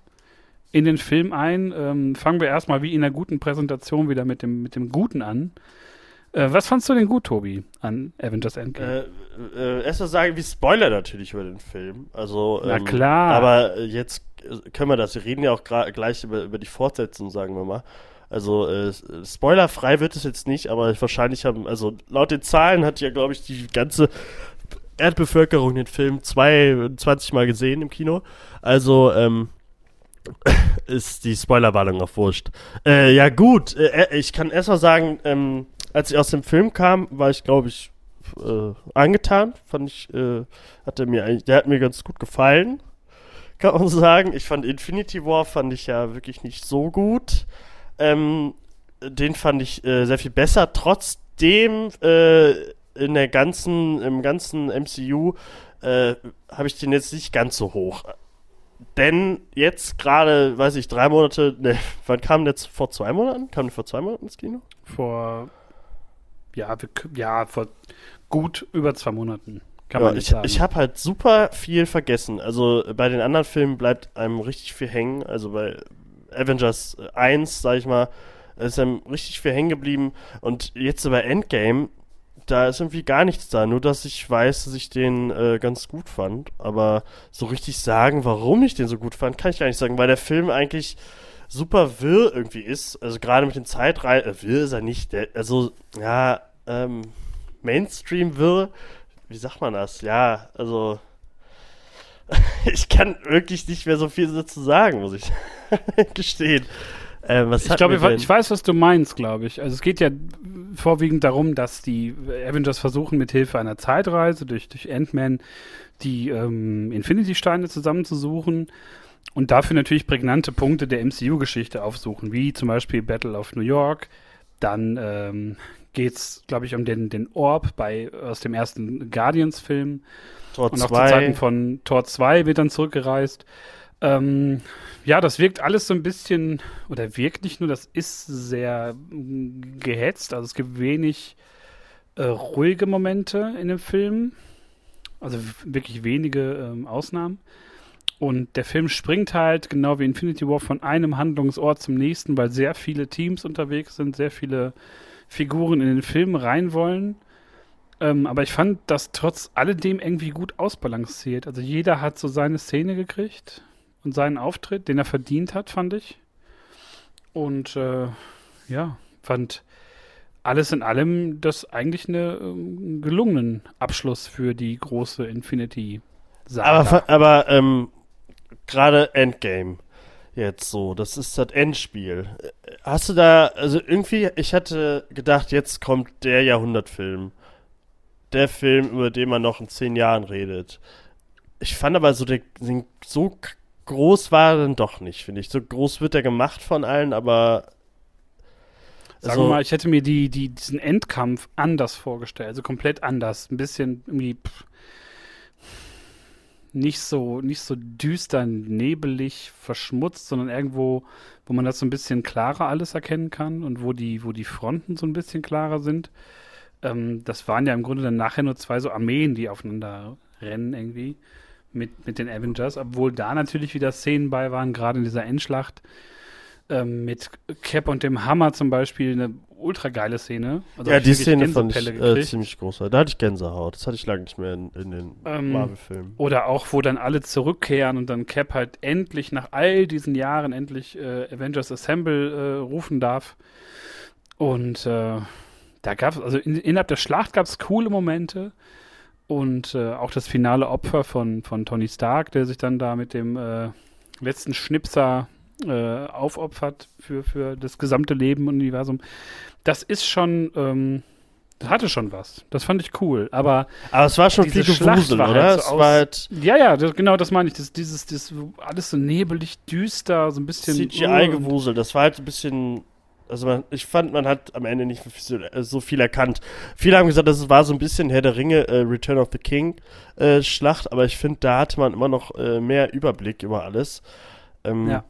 in den Film ein. Ähm, fangen wir erstmal wie in einer guten Präsentation wieder mit dem, mit dem Guten an. Äh, was fandst du denn gut, Tobi, an Avengers Endgame? Äh, äh, erst mal sagen, wir spoilern natürlich über den Film. Also, Na ähm, klar. Aber äh, jetzt äh, können wir das. Wir reden ja auch gleich über, über die Fortsetzung, sagen wir mal. Also, äh, spoilerfrei wird es jetzt nicht, aber wahrscheinlich haben, also laut den Zahlen hat ja, glaube ich, die ganze Erdbevölkerung den Film 22 Mal gesehen im Kino. Also, ähm, ist die Spoilerwarnung auch wurscht. Äh, ja, gut, äh, ich kann erst mal sagen, ähm, als ich aus dem Film kam, war ich, glaube ich, äh, angetan. Fand ich, äh, hat er mir der hat mir ganz gut gefallen, kann man sagen. Ich fand Infinity War fand ich ja wirklich nicht so gut. Ähm, den fand ich äh, sehr viel besser. Trotzdem äh, in der ganzen, im ganzen MCU äh, habe ich den jetzt nicht ganz so hoch. Denn jetzt gerade, weiß ich, drei Monate, ne, wann kam der jetzt? Vor zwei Monaten? Kam der vor zwei Monaten ins Kino? Vor, ja, wir, ja, vor gut über zwei Monaten. Kann ja, man nicht ich sagen. ich habe halt super viel vergessen. Also bei den anderen Filmen bleibt einem richtig viel hängen. Also bei Avengers 1, sag ich mal, ist einem richtig viel hängen geblieben. Und jetzt bei Endgame, da ist irgendwie gar nichts da. Nur, dass ich weiß, dass ich den äh, ganz gut fand. Aber so richtig sagen, warum ich den so gut fand, kann ich gar nicht sagen, weil der Film eigentlich super wirr irgendwie ist. Also gerade mit den Zeitreisen, äh, wirr ist er nicht. Der, also, ja, ähm, Mainstream-wirr. Wie sagt man das? Ja, also. ich kann wirklich nicht mehr so viel dazu sagen, muss ich gestehen. Was Ich glaube, ich, weiß, was du meinst, glaube ich. Also es geht ja vorwiegend darum, dass die Avengers versuchen, mit Hilfe einer Zeitreise durch, durch Ant-Man die ähm, Infinity-Steine zusammenzusuchen und dafür natürlich prägnante Punkte der MCU-Geschichte aufsuchen, wie zum Beispiel Battle of New York. Dann ähm, geht es, glaube ich, um den, den Orb bei, aus dem ersten Guardians-Film. Tor Und auch zu 2. Zeiten von Tor 2 wird dann zurückgereist. Ähm, ja, das wirkt alles so ein bisschen, oder wirkt nicht nur, das ist sehr mm, gehetzt. Also es gibt wenig äh, ruhige Momente in dem Film. Also wirklich wenige ähm, Ausnahmen. Und der Film springt halt, genau wie Infinity War, von einem Handlungsort zum nächsten, weil sehr viele Teams unterwegs sind, sehr viele Figuren in den Film rein wollen. Ähm, aber ich fand das trotz alledem irgendwie gut ausbalanciert. Also jeder hat so seine Szene gekriegt und seinen Auftritt, den er verdient hat, fand ich. Und äh, ja, fand alles in allem das eigentlich eine ähm, gelungenen Abschluss für die große Infinity-Saga. Aber, fa- aber ähm, gerade Endgame jetzt so, das ist das Endspiel. Hast du da, also irgendwie, ich hatte gedacht, jetzt kommt der Jahrhundertfilm. Der Film, über den man noch in zehn Jahren redet. Ich fand aber so, der, den, so groß war er dann doch nicht, finde ich. So groß wird er gemacht von allen, aber. Sagen wir mal, ich hätte mir die, die, diesen Endkampf anders vorgestellt, also komplett anders. Ein bisschen irgendwie pff, nicht so, nicht so düster, nebelig, verschmutzt, sondern irgendwo, wo man das so ein bisschen klarer alles erkennen kann und wo die, wo die Fronten so ein bisschen klarer sind. Ähm, das waren ja im Grunde dann nachher nur zwei so Armeen, die aufeinander rennen irgendwie mit, mit den Avengers, obwohl da natürlich wieder Szenen bei waren, gerade in dieser Endschlacht ähm, mit Cap und dem Hammer zum Beispiel eine ultra geile Szene. Also ja, die Szene fand ich äh, ziemlich groß. Da hatte ich Gänsehaut. Das hatte ich lange nicht mehr in, in den Ähm, Marvel-Filmen. Oder auch, wo dann alle zurückkehren und dann Cap halt endlich nach all diesen Jahren endlich äh, Avengers Assemble äh, rufen darf. Und äh, da gab es, also in, innerhalb der Schlacht gab es coole Momente. Und äh, auch das finale Opfer von, von Tony Stark, der sich dann da mit dem äh, letzten Schnipser äh, aufopfert für, für das gesamte Leben und Universum. Das ist schon, ähm, das hatte schon was. Das fand ich cool. Aber Aber es war schon viel Gewusel, war oder? halt so es aus- war halt. ja, ja, das, genau das meine ich. Das, dieses, das alles so nebelig, düster, so ein bisschen. CGI-Gewusel, das war halt ein bisschen. Also man, ich fand, man hat am Ende nicht so, äh, so viel erkannt. Viele haben gesagt, das war so ein bisschen Herr der Ringe, äh, Return of the King äh, Schlacht, aber ich finde, da hatte man immer noch äh, mehr Überblick über alles. Ähm, Ja.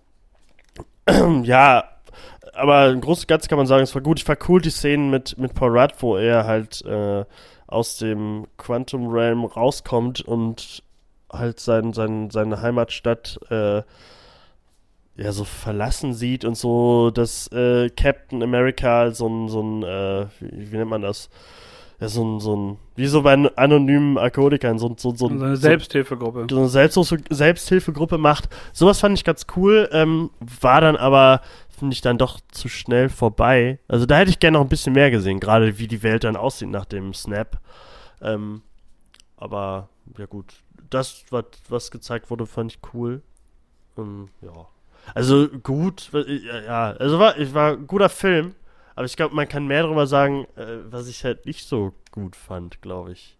ja, aber im Großen und Ganzen kann man sagen, es war gut. Ich war cool, die Szenen mit, mit Paul Rudd, wo er halt äh, aus dem Quantum Realm rauskommt und halt sein, sein, seine Heimatstadt äh, ja so verlassen sieht und so, dass äh, Captain America so ein, so ein äh, wie, wie nennt man das? Ja, so ein, so ein, wie so bei an- anonymen Alkoholikern, so, so, so, So eine Selbsthilfegruppe. so eine Selbsthilfe Selbsthilfegruppe macht. Sowas fand ich ganz cool, ähm, war dann aber, finde ich, dann doch zu schnell vorbei. Also da hätte ich gerne noch ein bisschen mehr gesehen, gerade wie die Welt dann aussieht nach dem Snap. Ähm, aber, ja gut, das, was, was gezeigt wurde, fand ich cool. Ähm, ja. Also gut, äh, ja, also war, ich war ein guter Film, aber ich glaube, man kann mehr darüber sagen, äh, was ich halt nicht so gut fand, glaube ich.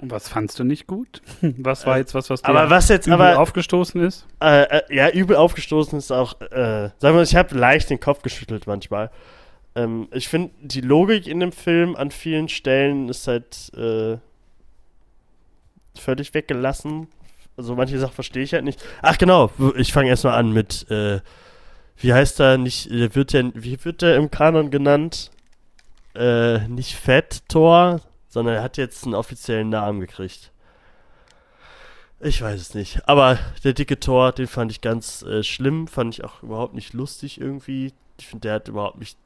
Und was fandst du nicht gut? Was war Äh, jetzt was, was dir Aber was jetzt, übel aber aufgestoßen ist? Äh, äh, ja, übel aufgestoßen ist auch, äh, sagen wir mal, ich habe leicht den Kopf geschüttelt manchmal. Ähm, ich finde, die Logik in dem Film an vielen Stellen ist halt, völlig weggelassen. Also manche Sachen verstehe ich halt nicht. Ach genau, ich fange erstmal an mit, äh, wie heißt er, nicht, wird der, wie wird der im Kanon genannt? Äh, nicht Fett Thor, sondern er hat jetzt einen offiziellen Namen gekriegt. Ich weiß es nicht. Aber der dicke Thor, den fand ich ganz äh, schlimm, fand ich auch überhaupt nicht lustig irgendwie. Ich finde, der hat überhaupt nicht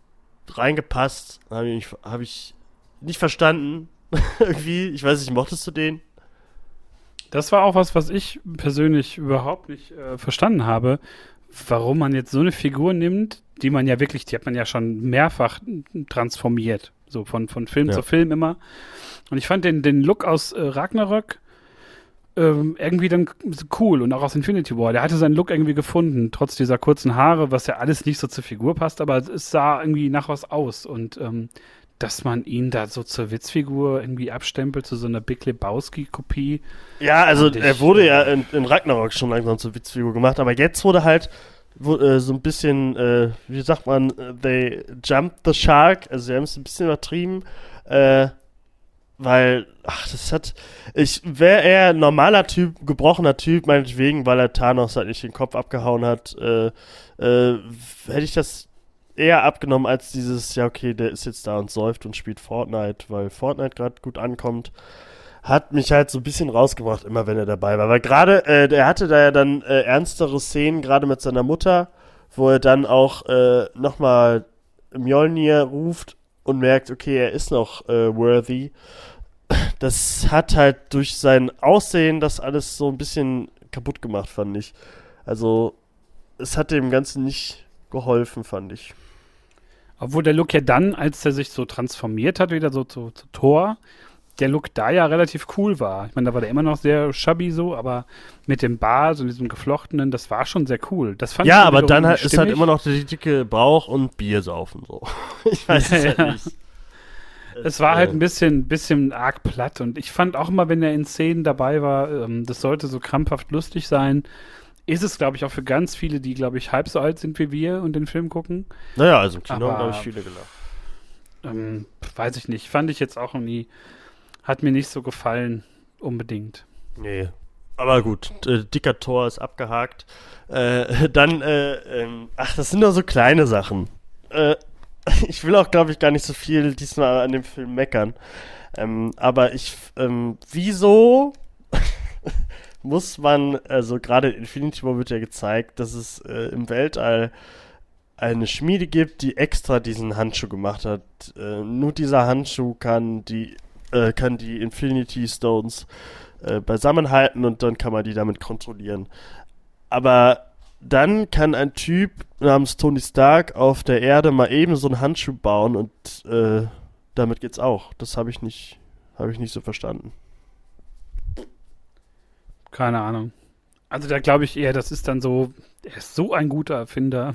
reingepasst. Habe ich, hab ich nicht verstanden. irgendwie. Ich weiß nicht, mochtest du den? Das war auch was, was ich persönlich überhaupt nicht äh, verstanden habe, warum man jetzt so eine Figur nimmt, die man ja wirklich, die hat man ja schon mehrfach transformiert. So von, von Film ja. zu Film immer. Und ich fand den, den Look aus äh, Ragnarök ähm, irgendwie dann cool und auch aus Infinity War. Der hatte seinen Look irgendwie gefunden, trotz dieser kurzen Haare, was ja alles nicht so zur Figur passt, aber es sah irgendwie nach was aus und ähm, dass man ihn da so zur Witzfigur irgendwie abstempelt, zu so einer Big Lebowski-Kopie. Ja, also er wurde ja in, in, Ragnarok schon langsam zur Witzfigur gemacht, aber jetzt wurde halt wo, äh, so ein bisschen, äh, wie sagt man, äh, they jumped the shark, also sie haben es ein bisschen übertrieben, äh, weil, ach, das hat. Ich wäre eher ein normaler Typ, gebrochener Typ, meinetwegen, weil er Thanos halt nicht den Kopf abgehauen hat. Äh, äh, hätte ich das eher abgenommen als dieses, ja, okay, der ist jetzt da und säuft und spielt Fortnite, weil Fortnite gerade gut ankommt. Hat mich halt so ein bisschen rausgebracht, immer wenn er dabei war. Weil gerade, äh, der hatte da ja dann äh, ernstere Szenen, gerade mit seiner Mutter, wo er dann auch äh, nochmal Mjolnir ruft und merkt, okay, er ist noch äh, worthy das hat halt durch sein Aussehen das alles so ein bisschen kaputt gemacht, fand ich. Also, es hat dem Ganzen nicht geholfen, fand ich. Obwohl der Look ja dann, als er sich so transformiert hat, wieder so zu, zu Thor, der Look da ja relativ cool war. Ich meine, da war der immer noch sehr shabby so, aber mit dem Bart und diesem geflochtenen, das war schon sehr cool. Das fand ja, aber dann halt, ist halt immer noch der dicke Bauch und Bier saufen so. ich weiß es ja, halt nicht. Es war halt ein bisschen, bisschen arg platt und ich fand auch immer, wenn er in Szenen dabei war, ähm, das sollte so krampfhaft lustig sein. Ist es, glaube ich, auch für ganz viele, die, glaube ich, halb so alt sind wie wir und den Film gucken. Naja, also im Kino haben, glaube ich, viele gelacht. Ähm, weiß ich nicht. Fand ich jetzt auch nie. Hat mir nicht so gefallen, unbedingt. Nee. Aber gut, äh, dicker Tor ist abgehakt. Äh, dann, äh, ähm, ach, das sind nur so kleine Sachen. Äh, ich will auch, glaube ich, gar nicht so viel diesmal an dem Film meckern. Ähm, aber ich, ähm, wieso muss man, also gerade in Infinity War wird ja gezeigt, dass es äh, im Weltall eine Schmiede gibt, die extra diesen Handschuh gemacht hat. Äh, nur dieser Handschuh kann die, äh, kann die Infinity Stones äh, beisammenhalten und dann kann man die damit kontrollieren. Aber dann kann ein Typ namens Tony Stark auf der Erde mal eben so einen Handschuh bauen und äh, damit geht's auch. Das habe ich nicht, habe ich nicht so verstanden. Keine Ahnung. Also da glaube ich eher, das ist dann so, er ist so ein guter Erfinder,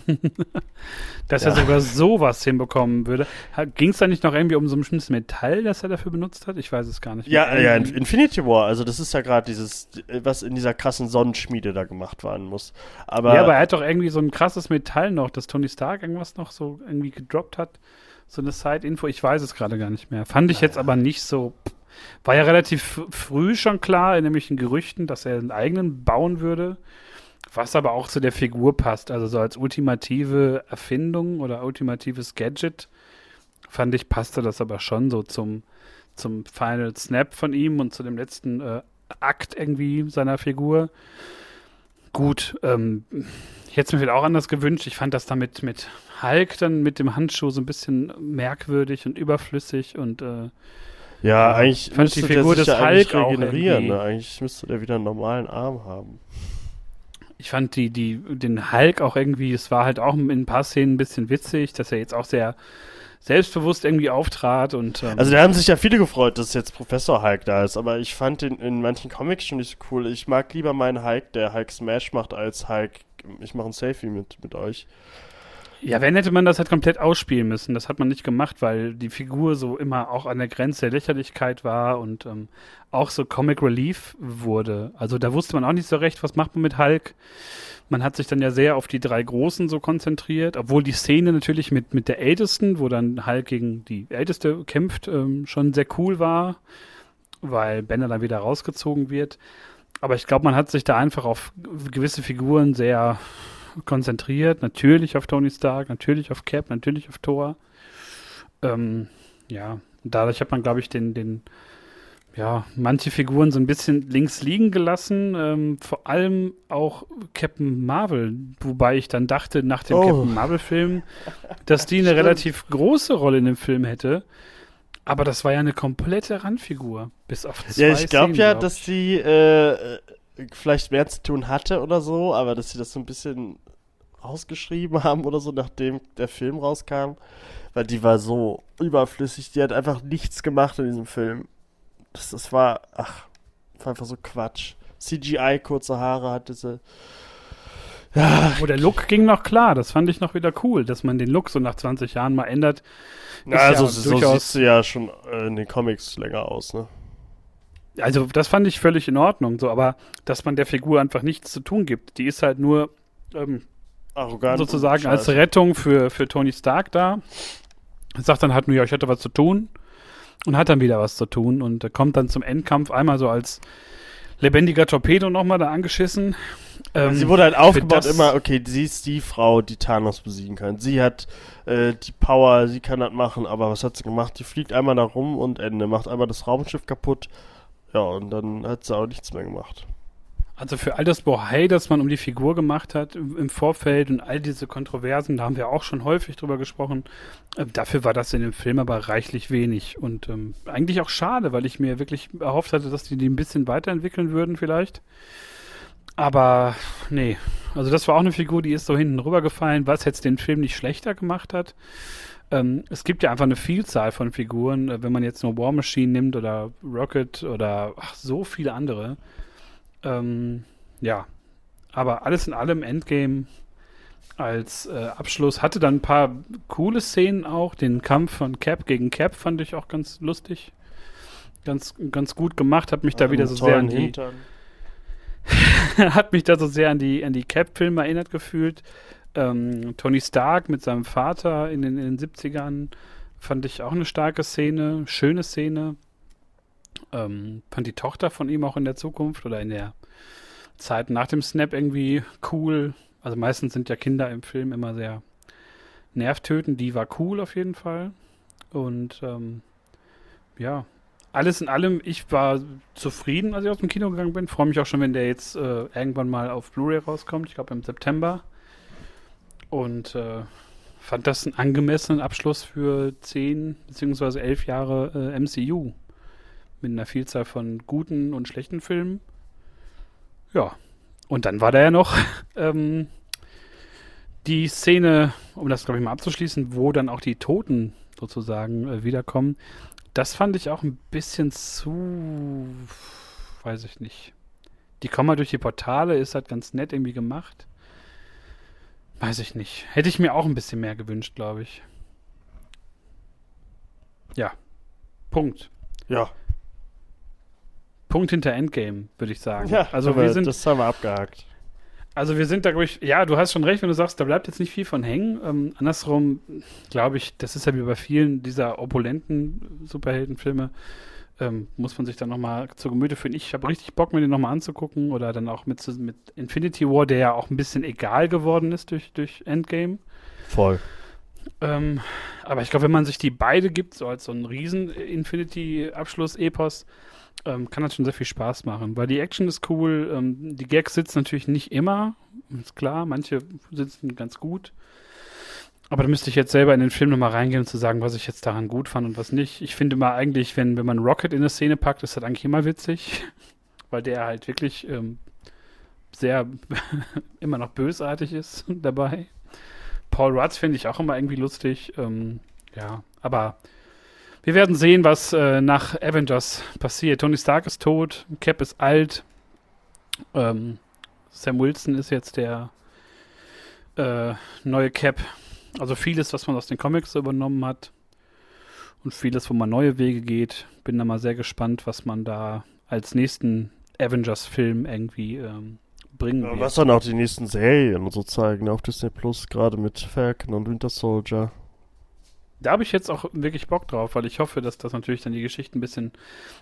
dass ja. er sogar sowas hinbekommen würde. Ging es da nicht noch irgendwie um so ein bestimmtes Metall, das er dafür benutzt hat? Ich weiß es gar nicht. Ja, ja, Infinity War, also das ist ja gerade dieses, was in dieser krassen Sonnenschmiede da gemacht werden muss. Aber ja, aber er hat doch irgendwie so ein krasses Metall noch, dass Tony Stark irgendwas noch so irgendwie gedroppt hat. So eine Side-Info, ich weiß es gerade gar nicht mehr. Fand ich jetzt aber nicht so. War ja relativ früh schon klar, in nämlich Gerüchten, dass er einen eigenen bauen würde. Was aber auch zu der Figur passt. Also so als ultimative Erfindung oder ultimatives Gadget, fand ich, passte das aber schon so zum, zum Final Snap von ihm und zu dem letzten äh, Akt irgendwie seiner Figur. Gut, ähm, ich hätte es mir vielleicht auch anders gewünscht. Ich fand das damit mit Hulk dann mit dem Handschuh so ein bisschen merkwürdig und überflüssig und äh, ja, eigentlich fand müsste die Figur der sich des ja Hulk regenerieren. Ne? Eigentlich müsste der wieder einen normalen Arm haben. Ich fand die, die, den Hulk auch irgendwie, es war halt auch in ein paar Szenen ein bisschen witzig, dass er jetzt auch sehr selbstbewusst irgendwie auftrat und ähm also da haben sich ja viele gefreut, dass jetzt Professor Hulk da ist, aber ich fand den in manchen Comics schon nicht so cool. Ich mag lieber meinen Hulk, der Hulk Smash macht, als Hulk. Ich mache ein Selfie mit mit euch. Ja, wenn hätte man das halt komplett ausspielen müssen. Das hat man nicht gemacht, weil die Figur so immer auch an der Grenze der Lächerlichkeit war und ähm, auch so Comic Relief wurde. Also da wusste man auch nicht so recht, was macht man mit Hulk. Man hat sich dann ja sehr auf die drei Großen so konzentriert, obwohl die Szene natürlich mit, mit der Ältesten, wo dann Hulk gegen die Älteste kämpft, ähm, schon sehr cool war. weil Banner dann wieder rausgezogen wird. Aber ich glaube, man hat sich da einfach auf gewisse Figuren sehr konzentriert. Natürlich auf Tony Stark, natürlich auf Cap, natürlich auf Thor. Ähm, ja, dadurch hat man, glaube ich, den, den, ja, manche Figuren so ein bisschen links liegen gelassen. Ähm, vor allem auch Captain Marvel, wobei ich dann dachte, nach dem oh. Captain Marvel-Film, dass die eine relativ große Rolle in dem Film hätte. Aber das war ja eine komplette Randfigur. Bis auf zwei Ja, ich glaube ja, glaub dass sie äh, vielleicht mehr zu tun hatte oder so, aber dass sie das so ein bisschen rausgeschrieben haben oder so, nachdem der Film rauskam. Weil die war so überflüssig, die hat einfach nichts gemacht in diesem Film. Das, das war, ach, war einfach so Quatsch. CGI, kurze Haare hatte sie. Ja. Wo der Look ging noch klar, das fand ich noch wieder cool, dass man den Look so nach 20 Jahren mal ändert. Ja, also ja so siehst du ja schon äh, in den Comics länger aus, ne? Also das fand ich völlig in Ordnung, so, aber dass man der Figur einfach nichts zu tun gibt. Die ist halt nur ähm, Arrogant sozusagen als Rettung für, für Tony Stark da. Sagt dann halt nur, ja, ich hatte was zu tun und hat dann wieder was zu tun und kommt dann zum Endkampf einmal so als lebendiger Torpedo nochmal da angeschissen. Ähm, sie wurde halt aufgebaut immer, okay, sie ist die Frau, die Thanos besiegen kann. Sie hat äh, die Power, sie kann das machen, aber was hat sie gemacht? Die fliegt einmal da rum und Ende, macht einmal das Raumschiff kaputt. Ja, und dann hat sie auch nichts mehr gemacht. Also für all das Bohai, das man um die Figur gemacht hat im Vorfeld und all diese Kontroversen, da haben wir auch schon häufig drüber gesprochen, äh, dafür war das in dem Film aber reichlich wenig und ähm, eigentlich auch schade, weil ich mir wirklich erhofft hatte, dass die die ein bisschen weiterentwickeln würden vielleicht. Aber nee, also das war auch eine Figur, die ist so hinten rübergefallen, was jetzt den Film nicht schlechter gemacht hat. Ähm, es gibt ja einfach eine Vielzahl von Figuren, äh, wenn man jetzt nur War Machine nimmt oder Rocket oder ach, so viele andere. Ähm, ja, aber alles in allem Endgame als äh, Abschluss hatte dann ein paar coole Szenen auch. Den Kampf von Cap gegen Cap fand ich auch ganz lustig. Ganz, ganz gut gemacht, hat mich ja, da wieder so sehr an die, hat mich da so sehr an die, an die Cap-Filme erinnert gefühlt. Ähm, Tony Stark mit seinem Vater in den, in den 70ern fand ich auch eine starke Szene, schöne Szene. Ähm, fand die Tochter von ihm auch in der Zukunft oder in der Zeit nach dem Snap irgendwie cool. Also meistens sind ja Kinder im Film immer sehr nervtötend. Die war cool auf jeden Fall. Und ähm, ja, alles in allem, ich war zufrieden, als ich aus dem Kino gegangen bin. Freue mich auch schon, wenn der jetzt äh, irgendwann mal auf Blu-ray rauskommt. Ich glaube im September. Und äh, fand das einen angemessenen Abschluss für 10 bzw. 11 Jahre äh, MCU. Mit einer Vielzahl von guten und schlechten Filmen. Ja. Und dann war da ja noch ähm, die Szene, um das, glaube ich, mal abzuschließen, wo dann auch die Toten sozusagen äh, wiederkommen. Das fand ich auch ein bisschen zu, weiß ich nicht. Die kommen halt durch die Portale, ist halt ganz nett irgendwie gemacht. Weiß ich nicht. Hätte ich mir auch ein bisschen mehr gewünscht, glaube ich. Ja. Punkt. Ja. Punkt hinter Endgame, würde ich sagen. Ja, also wir sind, das haben wir abgehakt. Also wir sind da, glaube ich, ja, du hast schon recht, wenn du sagst, da bleibt jetzt nicht viel von hängen. Ähm, andersrum, glaube ich, das ist ja wie bei vielen dieser opulenten Superheldenfilme, ähm, muss man sich dann nochmal zu Gemüte führen. Ich habe richtig Bock, mir den nochmal anzugucken oder dann auch mit, mit Infinity War, der ja auch ein bisschen egal geworden ist durch, durch Endgame. Voll. Ähm, aber ich glaube, wenn man sich die beide gibt, so als so ein riesen Infinity-Abschluss-Epos, ähm, kann das schon sehr viel Spaß machen, weil die Action ist cool, ähm, die Gags sitzen natürlich nicht immer, ist klar, manche sitzen ganz gut. Aber da müsste ich jetzt selber in den Film nochmal reingehen und zu sagen, was ich jetzt daran gut fand und was nicht. Ich finde mal eigentlich, wenn, wenn man Rocket in eine Szene packt, ist das eigentlich immer witzig, weil der halt wirklich ähm, sehr immer noch bösartig ist dabei. Paul Rudd finde ich auch immer irgendwie lustig. Ähm, ja, aber wir werden sehen, was äh, nach Avengers passiert. Tony Stark ist tot, Cap ist alt, ähm, Sam Wilson ist jetzt der äh, neue Cap. Also vieles, was man aus den Comics übernommen hat und vieles, wo man neue Wege geht. Bin da mal sehr gespannt, was man da als nächsten Avengers-Film irgendwie ähm, bringen ja, wird. Was dann auch die nächsten Serien so zeigen auf Disney Plus, gerade mit Falcon und Winter Soldier. da habe ich jetzt auch wirklich Bock drauf, weil ich hoffe, dass das natürlich dann die Geschichte ein bisschen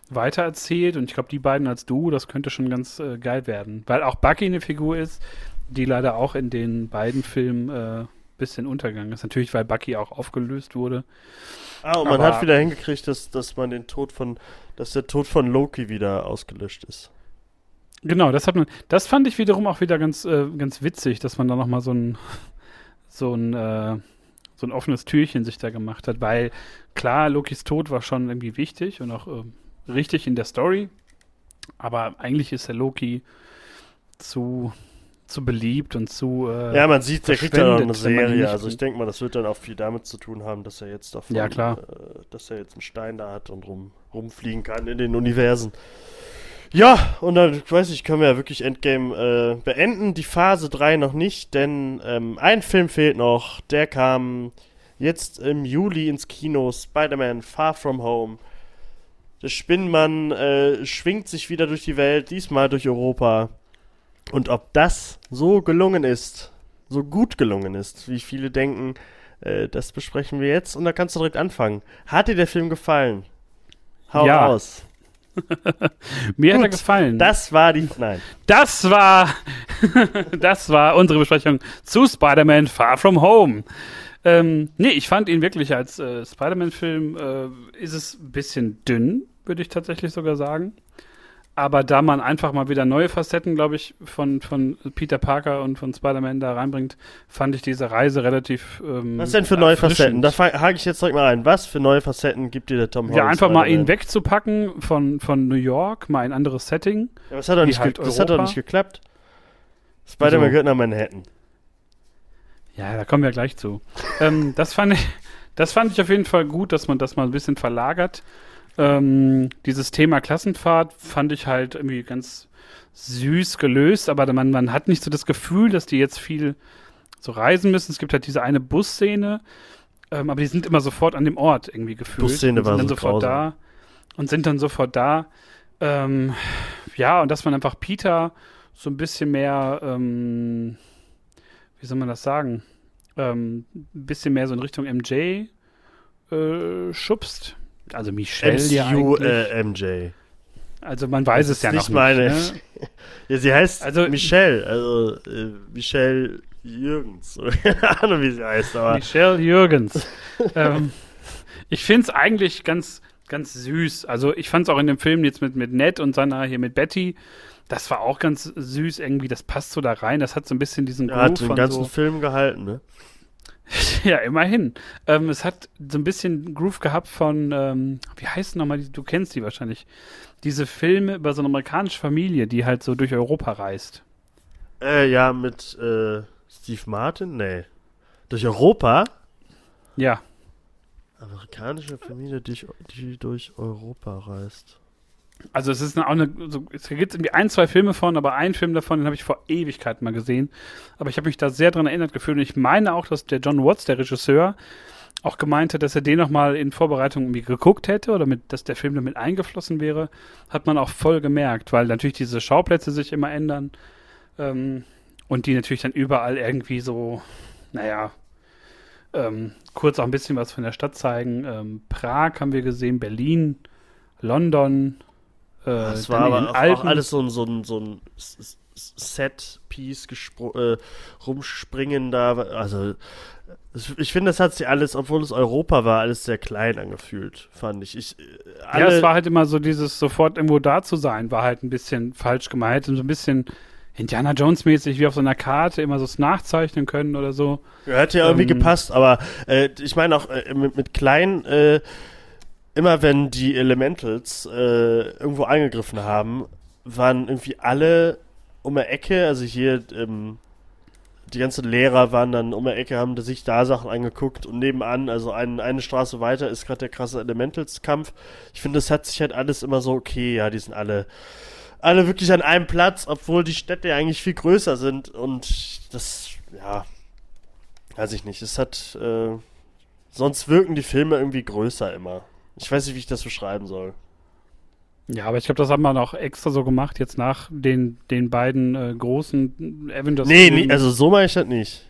weiter erzählt. Und ich glaube, die beiden als du, das könnte schon ganz äh, geil werden. Weil auch Bucky eine Figur ist, die leider auch in den beiden Filmen äh, bisschen untergegangen ist. Natürlich, weil Bucky auch aufgelöst wurde. Ah, und man hat wieder hingekriegt, dass, dass man den Tod von, dass der Tod von Loki wieder ausgelöscht ist. Genau, das hat man, das fand ich wiederum auch wieder ganz, äh, ganz witzig, dass man da nochmal so ein, so ein, äh, so ein offenes Türchen sich da gemacht hat, weil klar, Lokis Tod war schon irgendwie wichtig und auch äh, richtig in der Story, aber eigentlich ist der Loki zu, zu beliebt und zu. Äh, ja, man sieht, der kriegt ja noch eine Serie. Also ich denke mal, das wird dann auch viel damit zu tun haben, dass er jetzt davon, ja, klar. Äh, dass er jetzt einen Stein da hat und rum, rumfliegen kann in den Universen. Ja, und dann, ich weiß ich, können wir ja wirklich Endgame äh, beenden. Die Phase 3 noch nicht, denn ähm, ein Film fehlt noch. Der kam jetzt im Juli ins Kino. Spider-Man Far From Home. Der Spinnmann äh, schwingt sich wieder durch die Welt, diesmal durch Europa. Und ob das so gelungen ist, so gut gelungen ist, wie viele denken, äh, das besprechen wir jetzt. Und da kannst du direkt anfangen. Hat dir der Film gefallen? Hau ja. raus. Mir Gut, hat er gefallen. Das war die. Nein. Das war. das war unsere Besprechung zu Spider-Man Far From Home. Ähm, nee, ich fand ihn wirklich als äh, Spider-Man-Film äh, ist es ein bisschen dünn, würde ich tatsächlich sogar sagen. Aber da man einfach mal wieder neue Facetten, glaube ich, von, von Peter Parker und von Spider-Man da reinbringt, fand ich diese Reise relativ. Ähm, Was denn für neue Facetten? Da hake ich jetzt direkt mal ein. Was für neue Facetten gibt dir der Tom Holland? Ja, einfach mal ihn wegzupacken von, von New York, mal ein anderes Setting. Ja, das hat doch nicht, halt das hat doch nicht geklappt. Spider-Man so. gehört nach Manhattan. Ja, da kommen wir gleich zu. ähm, das fand ich. Das fand ich auf jeden Fall gut, dass man das mal ein bisschen verlagert ähm, dieses Thema Klassenfahrt fand ich halt irgendwie ganz süß gelöst, aber man, man hat nicht so das Gefühl, dass die jetzt viel so reisen müssen. Es gibt halt diese eine Busszene, ähm, aber die sind immer sofort an dem Ort irgendwie gefühlt. Busszene war dann so sofort grausam. da und sind dann sofort da. Ähm, ja, und dass man einfach Peter so ein bisschen mehr, ähm, wie soll man das sagen, ähm, ein bisschen mehr so in Richtung MJ äh, schubst also Michelle MCU, ja eigentlich. Äh, MJ. Also man weiß das es ja nicht. Meine, ne? ja, sie heißt also, Michelle, also äh, Michelle Jürgens. Keine Ahnung, wie sie heißt, aber. Michelle Jürgens. ähm, ich finde es eigentlich ganz, ganz süß. Also ich fand es auch in dem Film jetzt mit, mit Ned und seiner hier mit Betty. Das war auch ganz süß irgendwie. Das passt so da rein. Das hat so ein bisschen diesen Groove hat den ganzen so, Film gehalten, ne? Ja, immerhin. Ähm, es hat so ein bisschen Groove gehabt von, ähm, wie heißt nochmal, du kennst die wahrscheinlich, diese Filme über so eine amerikanische Familie, die halt so durch Europa reist. Äh, ja, mit äh, Steve Martin? Nee. Durch Europa? Ja. Amerikanische Familie, die, die durch Europa reist. Also es ist auch eine, so, es gibt irgendwie ein, zwei Filme von, aber ein Film davon, den habe ich vor Ewigkeiten mal gesehen. Aber ich habe mich da sehr dran erinnert gefühlt und ich meine auch, dass der John Watts, der Regisseur, auch gemeint hat, dass er den nochmal in Vorbereitung irgendwie geguckt hätte oder mit, dass der Film damit eingeflossen wäre, hat man auch voll gemerkt, weil natürlich diese Schauplätze sich immer ändern ähm, und die natürlich dann überall irgendwie so, naja, ähm, kurz auch ein bisschen was von der Stadt zeigen. Ähm, Prag haben wir gesehen, Berlin, London, äh, das war aber auch, auch, alles so ein, so ein, so ein Set-Piece äh, rumspringen da. Also, ich finde, das hat sich alles, obwohl es Europa war, alles sehr klein angefühlt, fand ich. ich äh, ja, es war halt immer so dieses sofort irgendwo da zu sein, war halt ein bisschen falsch gemeint und so ein bisschen Indiana Jones mäßig wie auf so einer Karte immer so nachzeichnen können oder so. Ja, hätte ja ähm, irgendwie gepasst, aber äh, ich meine auch äh, mit, mit kleinen äh, immer wenn die Elementals äh, irgendwo eingegriffen haben, waren irgendwie alle um der Ecke, also hier ähm, die ganzen Lehrer waren dann um der Ecke, haben sich da Sachen angeguckt und nebenan, also ein, eine Straße weiter, ist gerade der krasse Elementals-Kampf. Ich finde, das hat sich halt alles immer so, okay, ja, die sind alle, alle wirklich an einem Platz, obwohl die Städte ja eigentlich viel größer sind und das, ja, weiß ich nicht, es hat, äh, sonst wirken die Filme irgendwie größer immer. Ich weiß nicht, wie ich das beschreiben soll. Ja, aber ich glaube, das haben wir noch extra so gemacht, jetzt nach den, den beiden äh, großen Avengers. Nee, nee, also so meine ich das nicht.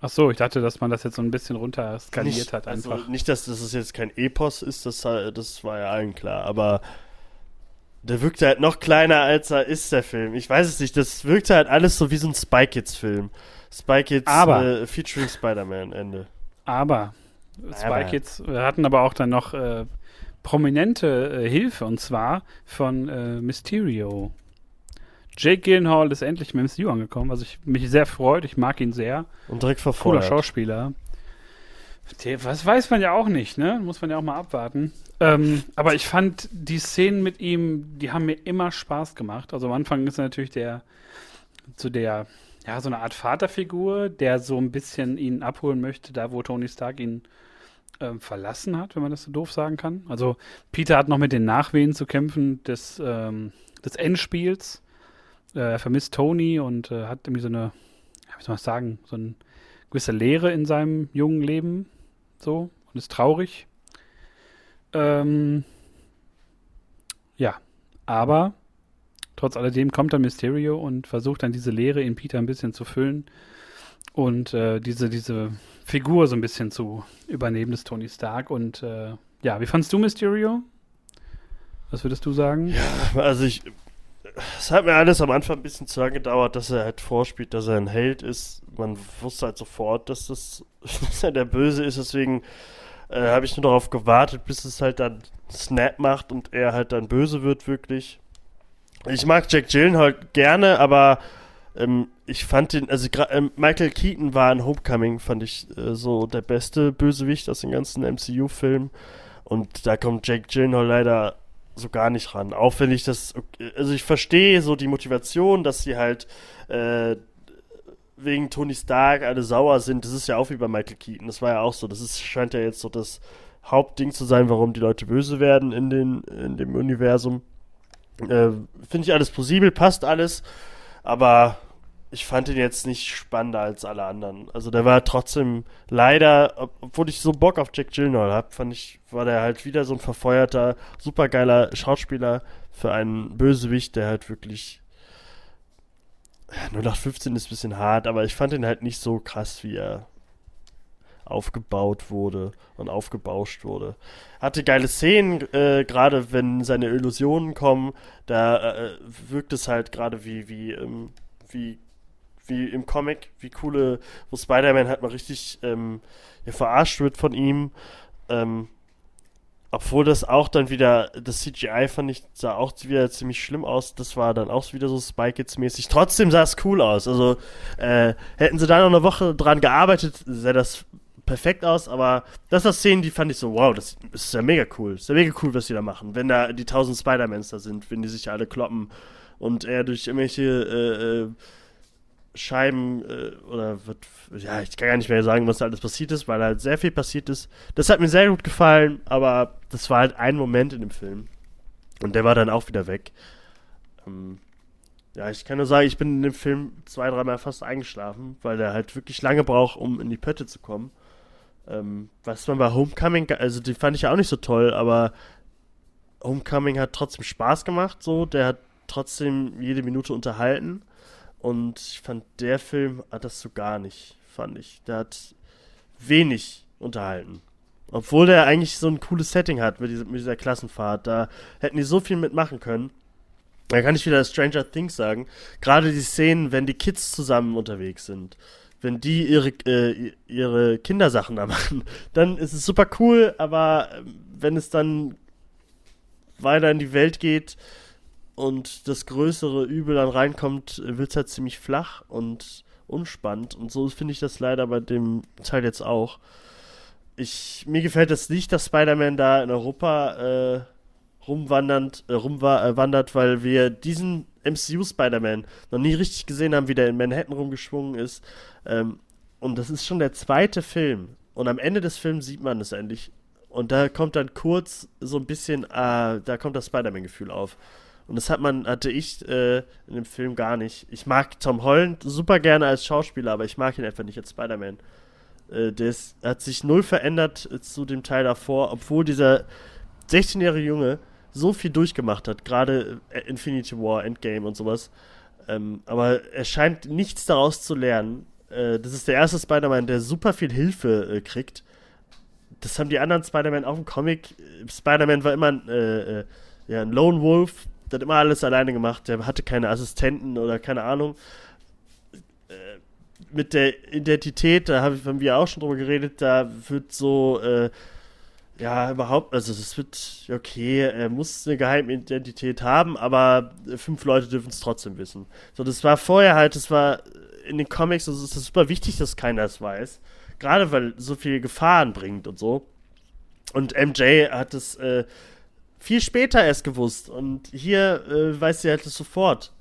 Ach so, ich dachte, dass man das jetzt so ein bisschen runter skaliert nicht, hat einfach. Also nicht, dass das jetzt kein Epos ist, das, das war ja allen klar, aber der wirkt halt noch kleiner, als er ist, der Film. Ich weiß es nicht, das wirkt halt alles so wie so ein Spy Kids-Film. Spy Kids Aber- äh, featuring Spider-Man, Ende. Aber Spy Aber- Kids hatten aber auch dann noch äh, prominente äh, Hilfe und zwar von äh, Mysterio. Jake Gyllenhaal ist endlich im MCU angekommen, was ich mich sehr freut. Ich mag ihn sehr. Und direkt Cooler verfeuert. Schauspieler. Was weiß man ja auch nicht, ne? Muss man ja auch mal abwarten. Ähm, aber ich fand die Szenen mit ihm, die haben mir immer Spaß gemacht. Also am Anfang ist er natürlich der, so der, ja, so eine Art Vaterfigur, der so ein bisschen ihn abholen möchte, da wo Tony Stark ihn ähm, verlassen hat, wenn man das so doof sagen kann. Also Peter hat noch mit den Nachwehen zu kämpfen des, ähm, des Endspiels. Äh, er vermisst Tony und äh, hat irgendwie so eine, wie soll man sagen, so eine gewisse Leere in seinem jungen Leben. So, und ist traurig. Ähm, ja, aber trotz alledem kommt dann Mysterio und versucht dann diese Leere in Peter ein bisschen zu füllen und äh, diese, diese Figur so ein bisschen zu übernehmen des Tony Stark. Und äh, ja, wie fandst du Mysterio? Was würdest du sagen? Also ich. Es hat mir alles am Anfang ein bisschen zu lange gedauert, dass er halt vorspielt, dass er ein Held ist. Man wusste halt sofort, dass, das, dass er der Böse ist, deswegen äh, habe ich nur darauf gewartet, bis es halt dann Snap macht und er halt dann böse wird, wirklich. Ich mag Jack Gyllenhaal gerne, aber ähm, ich fand den, also ähm, Michael Keaton war in Homecoming, fand ich äh, so der beste Bösewicht aus den ganzen MCU-Filmen. Und da kommt Jack Gyllenhaal leider so gar nicht ran. Auch wenn ich das, also ich verstehe so die Motivation, dass sie halt äh, wegen Tony Stark alle sauer sind. Das ist ja auch wie bei Michael Keaton. Das war ja auch so. Das ist, scheint ja jetzt so das Hauptding zu sein, warum die Leute böse werden in, den, in dem Universum. Äh, Finde ich alles plausibel, passt alles. Aber ich fand ihn jetzt nicht spannender als alle anderen. Also der war trotzdem leider, ob- obwohl ich so Bock auf Jack Gyllenhaal hab, fand ich, war der halt wieder so ein verfeuerter, supergeiler Schauspieler für einen Bösewicht, der halt wirklich ja, 0815 ist ein bisschen hart, aber ich fand ihn halt nicht so krass, wie er aufgebaut wurde und aufgebauscht wurde. Hatte geile Szenen, äh, gerade wenn seine Illusionen kommen, da äh, wirkt es halt gerade wie, wie, ähm, wie, wie im Comic, wie coole, wo Spider-Man halt mal richtig ähm, ja, verarscht wird von ihm. Ähm, obwohl das auch dann wieder, das CGI fand ich, sah auch wieder ziemlich schlimm aus. Das war dann auch wieder so Spy Kids-mäßig. Trotzdem sah es cool aus. Also äh, hätten sie da noch eine Woche dran gearbeitet, sähe das perfekt aus. Aber das sind Szenen, die fand ich so, wow, das ist ja mega cool. ist ja mega cool, was die da machen. Wenn da die tausend Spider-Mans da sind, wenn die sich alle kloppen und er durch irgendwelche äh, äh, Scheiben äh, oder wird, ja, ich kann gar nicht mehr sagen, was da alles passiert ist, weil halt sehr viel passiert ist. Das hat mir sehr gut gefallen, aber das war halt ein Moment in dem Film. Und der war dann auch wieder weg. Ähm, ja, ich kann nur sagen, ich bin in dem Film zwei, dreimal fast eingeschlafen, weil der halt wirklich lange braucht, um in die Pötte zu kommen. Ähm, was man bei Homecoming, also die fand ich ja auch nicht so toll, aber Homecoming hat trotzdem Spaß gemacht, so, der hat trotzdem jede Minute unterhalten. Und ich fand, der Film hat das so gar nicht, fand ich. Der hat wenig unterhalten. Obwohl der eigentlich so ein cooles Setting hat mit dieser, mit dieser Klassenfahrt. Da hätten die so viel mitmachen können. Da kann ich wieder Stranger Things sagen. Gerade die Szenen, wenn die Kids zusammen unterwegs sind. Wenn die ihre, äh, ihre Kindersachen da machen, dann ist es super cool, aber ähm, wenn es dann weiter in die Welt geht, und das größere Übel dann reinkommt, wird es halt ziemlich flach und unspannend. Und so finde ich das leider bei dem Teil jetzt auch. Ich, mir gefällt es nicht, dass Spider-Man da in Europa äh, rumwandernd, äh, rumwandert, weil wir diesen MCU-Spider-Man noch nie richtig gesehen haben, wie der in Manhattan rumgeschwungen ist. Ähm, und das ist schon der zweite Film. Und am Ende des Films sieht man es endlich. Und da kommt dann kurz so ein bisschen, äh, da kommt das Spider-Man-Gefühl auf. Und das hat man, hatte ich äh, in dem Film gar nicht. Ich mag Tom Holland super gerne als Schauspieler, aber ich mag ihn einfach nicht als Spider-Man. Äh, der ist, hat sich null verändert äh, zu dem Teil davor, obwohl dieser 16-jährige Junge so viel durchgemacht hat, gerade äh, Infinity War, Endgame und sowas. Ähm, aber er scheint nichts daraus zu lernen. Äh, das ist der erste Spider-Man, der super viel Hilfe äh, kriegt. Das haben die anderen Spider-Man auch im Comic. Spider-Man war immer ein, ja, ein Lone Wolf, der hat immer alles alleine gemacht. Der hatte keine Assistenten oder keine Ahnung. Äh, mit der Identität, da haben wir auch schon drüber geredet, da wird so äh, ja, überhaupt, also es wird, okay, er muss eine geheime Identität haben, aber fünf Leute dürfen es trotzdem wissen. So, das war vorher halt, das war in den Comics, also es ist super wichtig, dass keiner es weiß. Gerade weil so viele Gefahren bringt und so. Und MJ hat es äh, viel später erst gewusst und hier äh, weiß sie halt es sofort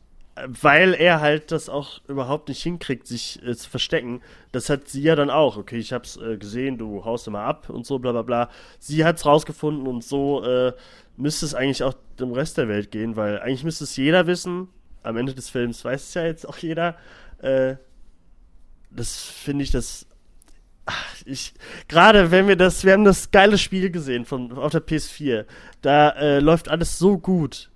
weil er halt das auch überhaupt nicht hinkriegt, sich äh, zu verstecken. Das hat sie ja dann auch. Okay, ich hab's äh, gesehen, du haust immer ab und so, bla bla bla. Sie hat's rausgefunden und so äh, müsste es eigentlich auch dem Rest der Welt gehen, weil eigentlich müsste es jeder wissen. Am Ende des Films weiß es ja jetzt auch jeder. Äh, das finde ich das. Ich gerade wenn wir das, wir haben das geile Spiel gesehen von auf der PS4. Da äh, läuft alles so gut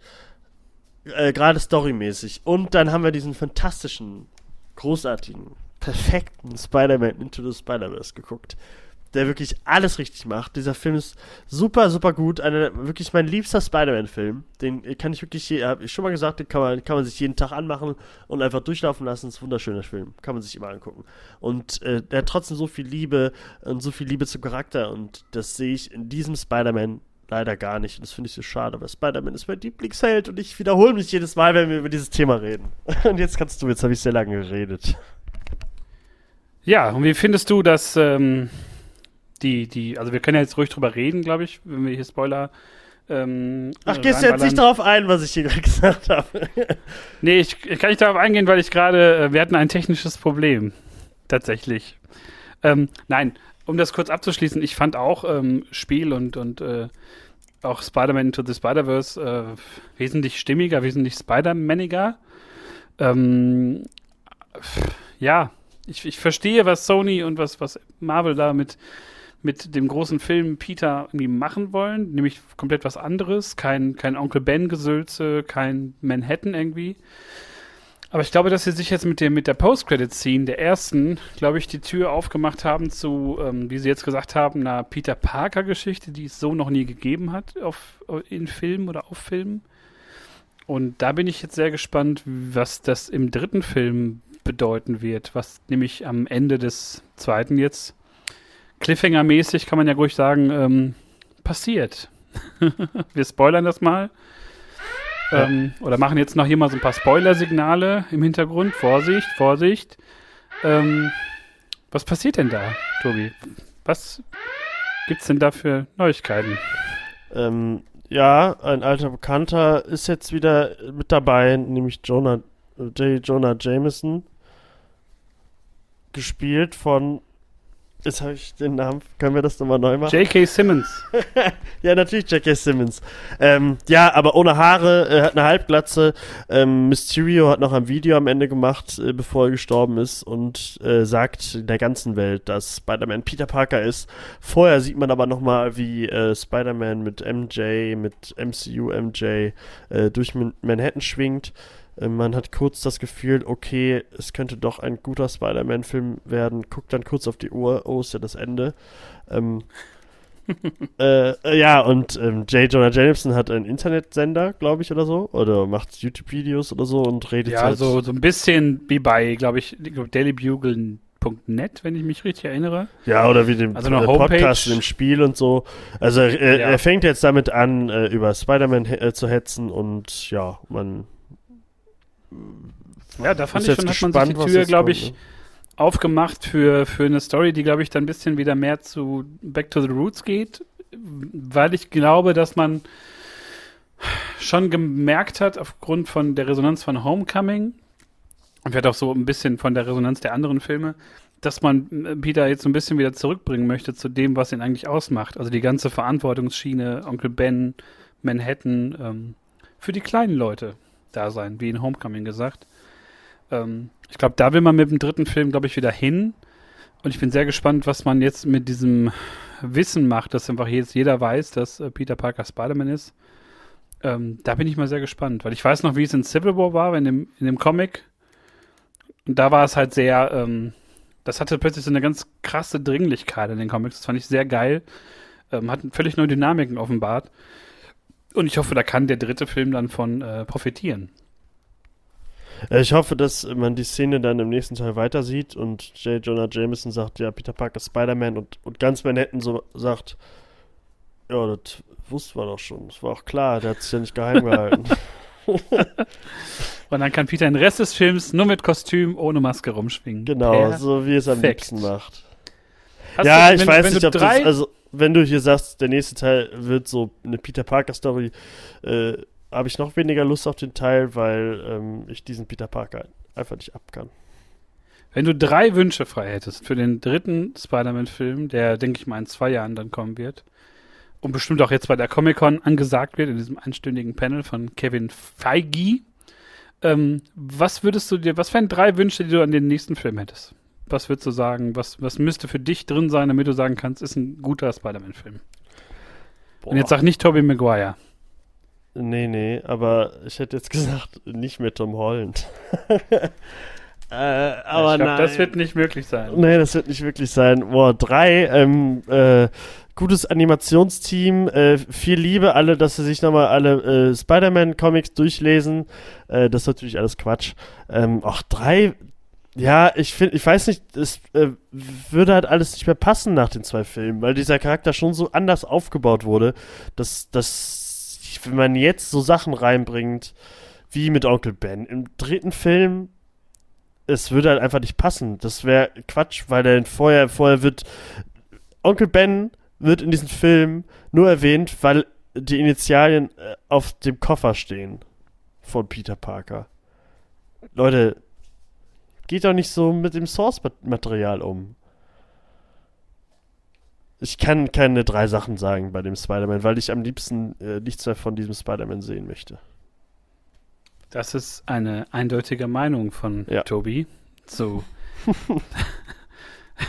äh, gerade storymäßig. Und dann haben wir diesen fantastischen, großartigen, perfekten Spider-Man Into the Spider-Verse geguckt, der wirklich alles richtig macht. Dieser Film ist super, super gut. Eine, wirklich mein liebster Spider-Man-Film. Den kann ich wirklich, habe ich schon mal gesagt, den kann man, kann man sich jeden Tag anmachen und einfach durchlaufen lassen. Das ist ein wunderschöner Film. Kann man sich immer angucken. Und äh, der hat trotzdem so viel Liebe und so viel Liebe zum Charakter. Und das sehe ich in diesem Spider-Man leider gar nicht. Und das finde ich so schade, weil Spider-Man ist mein Lieblingsheld und ich wiederhole mich jedes Mal, wenn wir über dieses Thema reden. Und jetzt kannst du, jetzt habe ich sehr lange geredet. Ja, und wie findest du, dass ähm, die, die, also wir können ja jetzt ruhig drüber reden, glaube ich, wenn wir hier Spoiler. Ähm, Ach, gehst du jetzt nicht darauf ein, was ich hier gerade gesagt habe? nee, ich, ich, kann nicht darauf eingehen, weil ich gerade, äh, wir hatten ein technisches Problem. Tatsächlich. Ähm, nein, um das kurz abzuschließen, ich fand auch ähm, Spiel und, und äh, auch Spider-Man Into the Spider-Verse äh, wesentlich stimmiger, wesentlich Spider-Maniger. Ähm, ja, ich, ich verstehe, was Sony und was, was Marvel da mit, mit dem großen Film Peter irgendwie machen wollen, nämlich komplett was anderes. Kein, kein Onkel Ben-Gesülze, kein Manhattan irgendwie. Aber ich glaube, dass sie sich jetzt mit, dem, mit der Post-Credit-Scene der ersten, glaube ich, die Tür aufgemacht haben zu, ähm, wie sie jetzt gesagt haben, einer Peter Parker-Geschichte, die es so noch nie gegeben hat auf, in Filmen oder auf Filmen. Und da bin ich jetzt sehr gespannt, was das im dritten Film bedeuten wird, was nämlich am Ende des zweiten jetzt Cliffhanger-mäßig, kann man ja ruhig sagen, ähm, passiert. Wir spoilern das mal. Ähm, oder machen jetzt noch hier mal so ein paar Spoiler-Signale im Hintergrund. Vorsicht, Vorsicht. Ähm, was passiert denn da, Tobi? Was gibt's denn da für Neuigkeiten? Ähm, ja, ein alter Bekannter ist jetzt wieder mit dabei, nämlich Jonah, J. Jonah Jameson, gespielt von Jetzt habe ich den Namen. Können wir das nochmal neu machen? J.K. Simmons. ja, natürlich J.K. Simmons. Ähm, ja, aber ohne Haare, äh, hat eine Halbglatze. Ähm, Mysterio hat noch ein Video am Ende gemacht, äh, bevor er gestorben ist und äh, sagt der ganzen Welt, dass Spider-Man Peter Parker ist. Vorher sieht man aber nochmal, wie äh, Spider-Man mit MJ, mit MCU MJ äh, durch Manhattan schwingt. Äh, man hat kurz das Gefühl, okay, es könnte doch ein guter Spider-Man-Film werden. Guckt dann kurz auf die Uhr, oh, ist ja das Ende. Ähm, äh, äh, ja, und ähm, J. Jonah Jameson hat einen Internetsender, glaube ich, oder so. Oder macht YouTube-Videos oder so und redet Ja, halt so, so ein bisschen wie bei, glaube ich, dailybugle.net, wenn ich mich richtig erinnere. Ja, oder wie dem also äh, Podcast im Spiel und so. Also ja. er fängt jetzt damit an, äh, über Spider-Man äh, zu hetzen und ja, man ja, da fand ich schon, hat man sich die Tür, glaube ich, ne? aufgemacht für, für eine Story, die, glaube ich, dann ein bisschen wieder mehr zu Back to the Roots geht, weil ich glaube, dass man schon gemerkt hat, aufgrund von der Resonanz von Homecoming und vielleicht auch so ein bisschen von der Resonanz der anderen Filme, dass man Peter jetzt so ein bisschen wieder zurückbringen möchte zu dem, was ihn eigentlich ausmacht. Also die ganze Verantwortungsschiene, Onkel Ben, Manhattan, ähm, für die kleinen Leute da sein, wie in Homecoming gesagt. Ähm, ich glaube, da will man mit dem dritten Film, glaube ich, wieder hin. Und ich bin sehr gespannt, was man jetzt mit diesem Wissen macht, dass einfach jetzt jeder weiß, dass äh, Peter Parker Spider-Man ist. Ähm, da bin ich mal sehr gespannt, weil ich weiß noch, wie es in Civil War war, in dem, in dem Comic. Und da war es halt sehr, ähm, Das hatte plötzlich so eine ganz krasse Dringlichkeit in den Comics. Das fand ich sehr geil. Ähm, hat völlig neue Dynamiken offenbart. Und ich hoffe, da kann der dritte Film dann von äh, profitieren. Äh, ich hoffe, dass man die Szene dann im nächsten Teil weiter sieht und J. Jonah Jameson sagt, ja, Peter Parker ist Spider-Man und, und ganz Manhattan so sagt, ja, das wussten wir doch schon. Das war auch klar, der hat sich ja nicht geheim gehalten. und dann kann Peter den Rest des Films nur mit Kostüm ohne Maske rumschwingen. Genau, Perfekt. so wie es am liebsten macht. Hast ja, du, ich wenn, weiß wenn nicht, ob das, also wenn du hier sagst, der nächste Teil wird so eine Peter Parker Story, äh, habe ich noch weniger Lust auf den Teil, weil ähm, ich diesen Peter Parker einfach nicht ab kann. Wenn du drei Wünsche frei hättest für den dritten Spider-Man-Film, der, denke ich mal, in zwei Jahren dann kommen wird, und bestimmt auch jetzt bei der Comic-Con angesagt wird, in diesem einstündigen Panel von Kevin Feige, ähm, was würdest du dir, was wären drei Wünsche, die du an den nächsten Film hättest? Was würdest du sagen, was, was müsste für dich drin sein, damit du sagen kannst, ist ein guter Spider-Man-Film? Und jetzt sag nicht Tobey Maguire. Nee, nee, aber ich hätte jetzt gesagt, nicht mit Tom Holland. äh, aber ich glaub, das wird nicht möglich sein. Nee, das wird nicht wirklich sein. Boah, drei, ähm, äh, gutes Animationsteam, äh, viel Liebe, alle, dass sie sich nochmal alle äh, Spider-Man-Comics durchlesen. Äh, das ist natürlich alles Quatsch. Ähm, auch drei, ja, ich finde, ich weiß nicht, es äh, würde halt alles nicht mehr passen nach den zwei Filmen, weil dieser Charakter schon so anders aufgebaut wurde, dass, dass wenn man jetzt so Sachen reinbringt, wie mit Onkel Ben, im dritten Film, es würde halt einfach nicht passen. Das wäre Quatsch, weil der vorher, vorher wird, Onkel Ben wird in diesem Film nur erwähnt, weil die Initialien äh, auf dem Koffer stehen von Peter Parker. Leute, geht doch nicht so mit dem Source-Material um ich kann keine drei Sachen sagen bei dem Spider-Man, weil ich am liebsten äh, nichts mehr von diesem Spider-Man sehen möchte. Das ist eine eindeutige Meinung von ja. Tobi. So.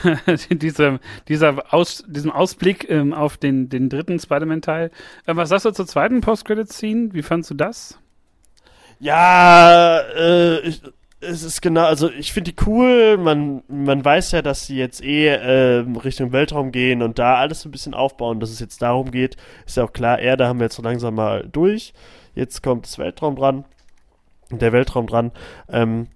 dieser, dieser Aus, diesem Ausblick ähm, auf den, den dritten Spider-Man-Teil. Äh, was sagst du zur zweiten Post-Credit-Scene? Wie fandst du das? Ja, äh, ich, es ist genau, also ich finde die cool. Man, man weiß ja, dass sie jetzt eh äh, Richtung Weltraum gehen und da alles ein bisschen aufbauen, dass es jetzt darum geht. Ist ja auch klar, Erde haben wir jetzt so langsam mal durch. Jetzt kommt das Weltraum dran. Der Weltraum dran. Ähm,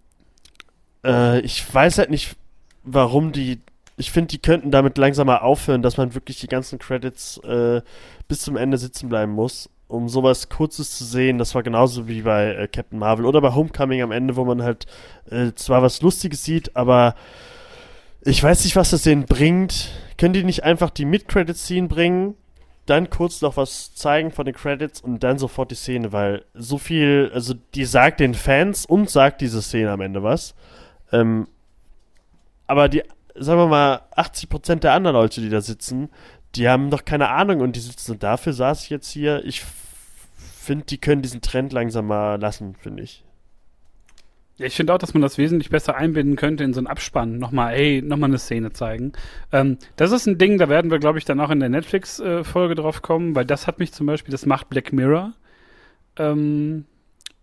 äh, ich weiß halt nicht, warum die. Ich finde, die könnten damit langsam mal aufhören, dass man wirklich die ganzen Credits äh, bis zum Ende sitzen bleiben muss um sowas Kurzes zu sehen. Das war genauso wie bei äh, Captain Marvel oder bei Homecoming am Ende, wo man halt äh, zwar was Lustiges sieht, aber ich weiß nicht, was das denen bringt. Können die nicht einfach die Mid-Credit-Scene bringen, dann kurz noch was zeigen von den Credits und dann sofort die Szene, weil so viel, also die sagt den Fans und sagt diese Szene am Ende was. Ähm, aber die, sagen wir mal, 80% der anderen Leute, die da sitzen, die haben doch keine Ahnung und die sitzen und dafür saß ich jetzt hier. Ich finde, die können diesen Trend langsam mal lassen, finde ich. Ja, ich finde auch, dass man das wesentlich besser einbinden könnte in so einen Abspann. Nochmal, ey, nochmal eine Szene zeigen. Ähm, das ist ein Ding, da werden wir, glaube ich, dann auch in der Netflix-Folge äh, drauf kommen, weil das hat mich zum Beispiel, das macht Black Mirror. Ähm,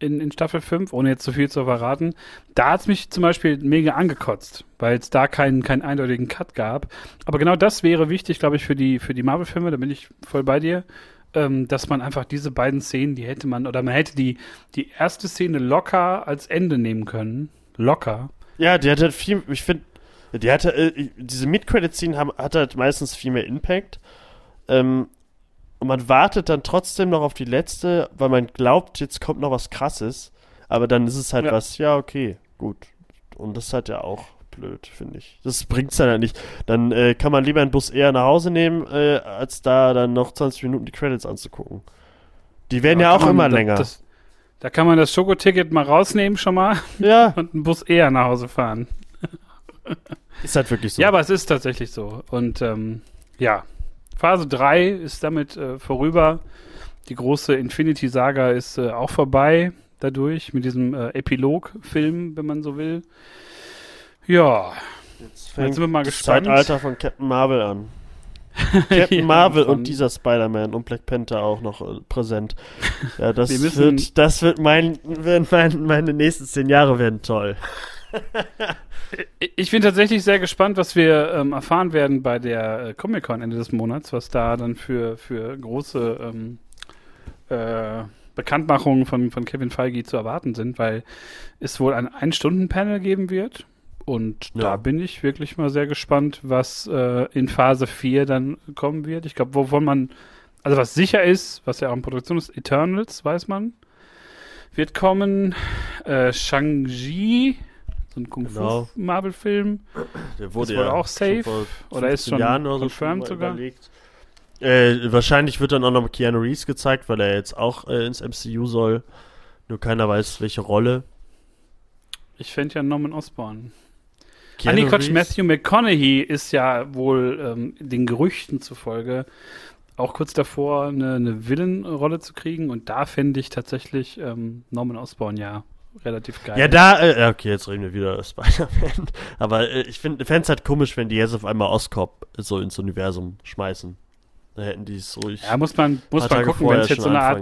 in, in Staffel 5, ohne jetzt zu viel zu verraten. Da hat es mich zum Beispiel mega angekotzt, weil es da keinen, keinen eindeutigen Cut gab. Aber genau das wäre wichtig, glaube ich, für die, für die Marvel-Filme, da bin ich voll bei dir. Ähm, dass man einfach diese beiden Szenen, die hätte man, oder man hätte die, die erste Szene locker als Ende nehmen können. Locker. Ja, die hat halt viel, ich finde, die hatte, äh, diese Mid-Credit-Szenen hat halt meistens viel mehr Impact. Ähm, und man wartet dann trotzdem noch auf die letzte, weil man glaubt, jetzt kommt noch was krasses. Aber dann ist es halt ja. was, ja, okay, gut. Und das ist halt ja auch blöd, finde ich. Das bringt es dann halt nicht. Dann äh, kann man lieber einen Bus eher nach Hause nehmen, äh, als da dann noch 20 Minuten die Credits anzugucken. Die werden ja, ja auch immer länger. Das, da kann man das Schokoticket mal rausnehmen schon mal. Ja. Und einen Bus eher nach Hause fahren. Ist halt wirklich so. Ja, aber es ist tatsächlich so. Und ähm, ja, Phase 3 ist damit äh, vorüber. Die große Infinity-Saga ist äh, auch vorbei dadurch, mit diesem äh, Epilog-Film, wenn man so will. Ja. Jetzt, fängt Jetzt sind wir mal gespannt. Das Zeitalter von Captain Marvel an. Captain ja, Marvel und dieser Spider-Man und Black Panther auch noch äh, präsent. Ja, das wird, das wird mein, wird mein, meine nächsten zehn Jahre werden toll. ich bin tatsächlich sehr gespannt, was wir ähm, erfahren werden bei der äh, Comic-Con Ende des Monats, was da dann für, für große ähm, äh, Bekanntmachungen von, von Kevin Feige zu erwarten sind, weil es wohl ein Ein-Stunden-Panel geben wird. Und ja. da bin ich wirklich mal sehr gespannt, was äh, in Phase 4 dann kommen wird. Ich glaube, wovon man, also was sicher ist, was ja auch in Produktion ist, Eternals, weiß man, wird kommen. Äh, Shang-Chi, so ein Kung-Fu-Marvel-Film. Genau. Der wurde, ja auch safe. Oder ist schon Jahren confirmed so sogar? Äh, wahrscheinlich wird dann auch noch Keanu Reeves gezeigt, weil er jetzt auch äh, ins MCU soll. Nur keiner weiß, welche Rolle. Ich fände ja Norman Osborn. Keanu ah, nee, Quatsch, Matthew McConaughey ist ja wohl ähm, den Gerüchten zufolge auch kurz davor, eine, eine Villain-Rolle zu kriegen. Und da fände ich tatsächlich ähm, Norman Osborn ja relativ geil. Ja, da, äh, okay, jetzt reden wir wieder Spider-Man. Aber äh, ich finde es halt komisch, wenn die jetzt auf einmal Oscorp so ins Universum schmeißen. Da hätten die es ruhig. Ja, muss man, muss man gucken, wenn es jetzt so eine Art.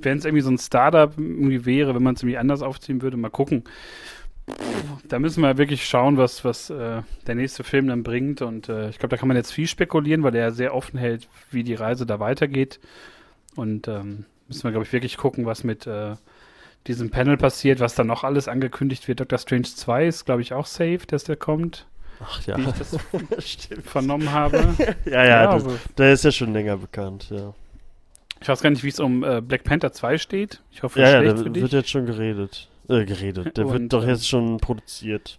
Wenn es irgendwie so ein Startup irgendwie wäre, wenn man es irgendwie anders aufziehen würde, mal gucken da müssen wir wirklich schauen, was, was äh, der nächste Film dann bringt. Und äh, ich glaube, da kann man jetzt viel spekulieren, weil er sehr offen hält, wie die Reise da weitergeht. Und ähm, müssen wir, glaube ich, wirklich gucken, was mit äh, diesem Panel passiert, was dann noch alles angekündigt wird. Doctor Strange 2 ist, glaube ich, auch safe, dass der kommt. Ach ja. Wie ich das vernommen habe. ja, ja, das, der ist ja schon länger bekannt, ja. Ich weiß gar nicht, wie es um äh, Black Panther 2 steht. Ich hoffe, ja, ja, da wird jetzt schon geredet. Äh, geredet. Der und, wird doch jetzt schon produziert.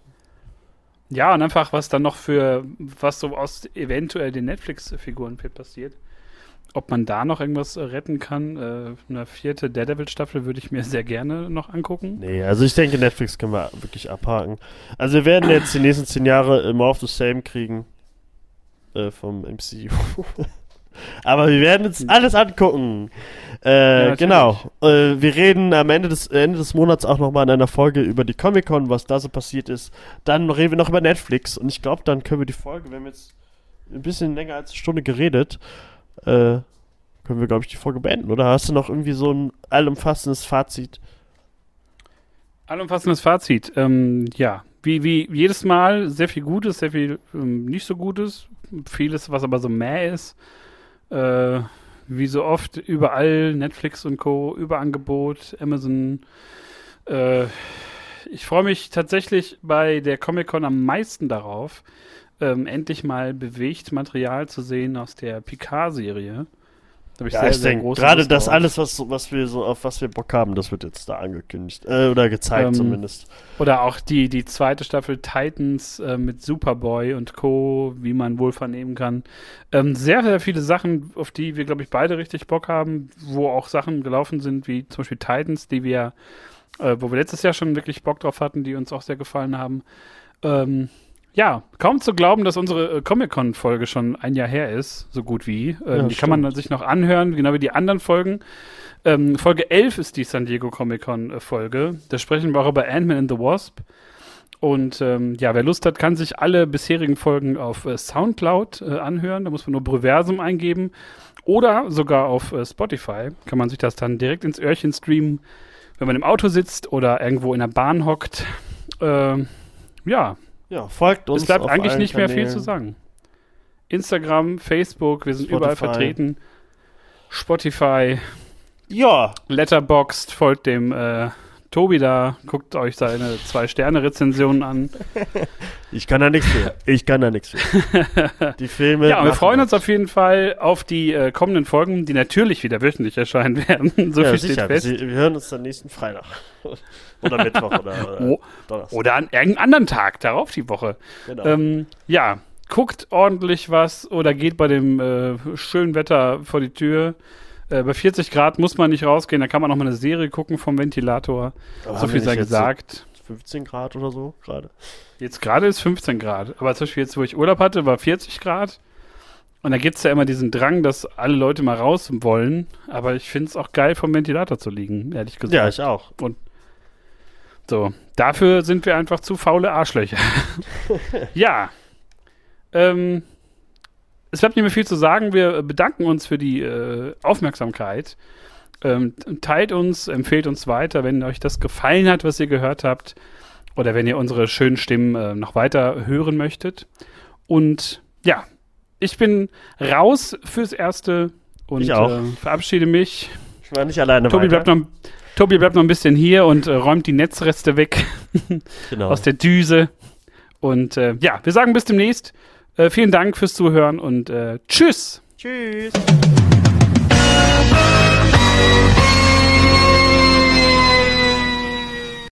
Ja, und einfach, was dann noch für, was so aus eventuell den Netflix-Figuren passiert. Ob man da noch irgendwas retten kann. Äh, eine vierte Daredevil-Staffel würde ich mir sehr gerne noch angucken. Nee, also ich denke, Netflix können wir wirklich abhaken. Also wir werden jetzt die nächsten zehn Jahre More of the Same kriegen. Äh, vom MCU. Aber wir werden uns alles angucken. Äh, ja, genau. Äh, wir reden am Ende des, Ende des Monats auch nochmal in einer Folge über die Comic-Con, was da so passiert ist. Dann reden wir noch über Netflix. Und ich glaube, dann können wir die Folge, wir haben jetzt ein bisschen länger als eine Stunde geredet, äh, können wir, glaube ich, die Folge beenden. Oder hast du noch irgendwie so ein allumfassendes Fazit? Allumfassendes Fazit. Ähm, ja, wie, wie jedes Mal sehr viel Gutes, sehr viel ähm, nicht so Gutes. Vieles, was aber so mäh ist. Äh, wie so oft überall Netflix und Co. Überangebot, Amazon. Äh, ich freue mich tatsächlich bei der Comic Con am meisten darauf, ähm, endlich mal bewegt Material zu sehen aus der Picard-Serie. Da ich ja, sehr, ich denke, gerade das alles, was, was wir so, auf was wir Bock haben, das wird jetzt da angekündigt. Äh, oder gezeigt ähm, zumindest. Oder auch die, die zweite Staffel Titans äh, mit Superboy und Co., wie man wohl vernehmen kann. Ähm, sehr, sehr viele Sachen, auf die wir, glaube ich, beide richtig Bock haben, wo auch Sachen gelaufen sind, wie zum Beispiel Titans, die wir, äh, wo wir letztes Jahr schon wirklich Bock drauf hatten, die uns auch sehr gefallen haben. Ähm, ja, kaum zu glauben, dass unsere äh, Comic-Con-Folge schon ein Jahr her ist, so gut wie. Ähm, ja, die kann man sich noch anhören, genau wie die anderen Folgen. Ähm, Folge 11 ist die San Diego Comic-Con-Folge. Da sprechen wir auch über Ant-Man and the Wasp. Und ähm, ja, wer Lust hat, kann sich alle bisherigen Folgen auf äh, Soundcloud äh, anhören. Da muss man nur Breversum eingeben. Oder sogar auf äh, Spotify kann man sich das dann direkt ins Öhrchen streamen, wenn man im Auto sitzt oder irgendwo in der Bahn hockt. Äh, ja, ja, folgt uns. Es bleibt eigentlich nicht Kanälen. mehr viel zu sagen. Instagram, Facebook, wir sind Spotify. überall vertreten. Spotify. Ja. Letterboxd, folgt dem äh, Tobi da, guckt euch seine Zwei-Sterne-Rezensionen an. Ich kann da nichts für. Ich kann da nichts für. Die Filme. Ja, wir freuen uns auf jeden Fall auf die äh, kommenden Folgen, die natürlich wieder wöchentlich erscheinen werden. so ja, viel sicher. steht fest. Wir, wir hören uns dann nächsten Freitag. oder Mittwoch oder, oder oh, Donnerstag. Oder an irgendeinem anderen Tag, darauf die Woche. Genau. Ähm, ja, guckt ordentlich was oder geht bei dem äh, schönen Wetter vor die Tür. Äh, bei 40 Grad muss man nicht rausgehen, da kann man noch mal eine Serie gucken vom Ventilator. Aber so viel sei gesagt. 15 Grad oder so gerade. Jetzt gerade ist 15 Grad. Aber zum Beispiel jetzt, wo ich Urlaub hatte, war 40 Grad. Und da gibt es ja immer diesen Drang, dass alle Leute mal raus wollen. Aber ich finde es auch geil, vom Ventilator zu liegen, ehrlich gesagt. Ja, ich auch. Und so, dafür sind wir einfach zu faule Arschlöcher. ja. Ähm, es bleibt nicht mehr viel zu sagen. Wir bedanken uns für die äh, Aufmerksamkeit. Ähm, teilt uns, empfehlt uns weiter, wenn euch das gefallen hat, was ihr gehört habt. oder wenn ihr unsere schönen Stimmen äh, noch weiter hören möchtet. Und ja, ich bin raus fürs Erste und Ich auch. Äh, verabschiede mich. Ich war nicht alleine Tobi weiter. bleibt, noch, Tobi bleibt noch ein bisschen hier und äh, räumt die Netzreste weg genau. aus der Düse. Und äh, ja, wir sagen bis demnächst. Äh, vielen Dank fürs Zuhören und äh, tschüss. Tschüss.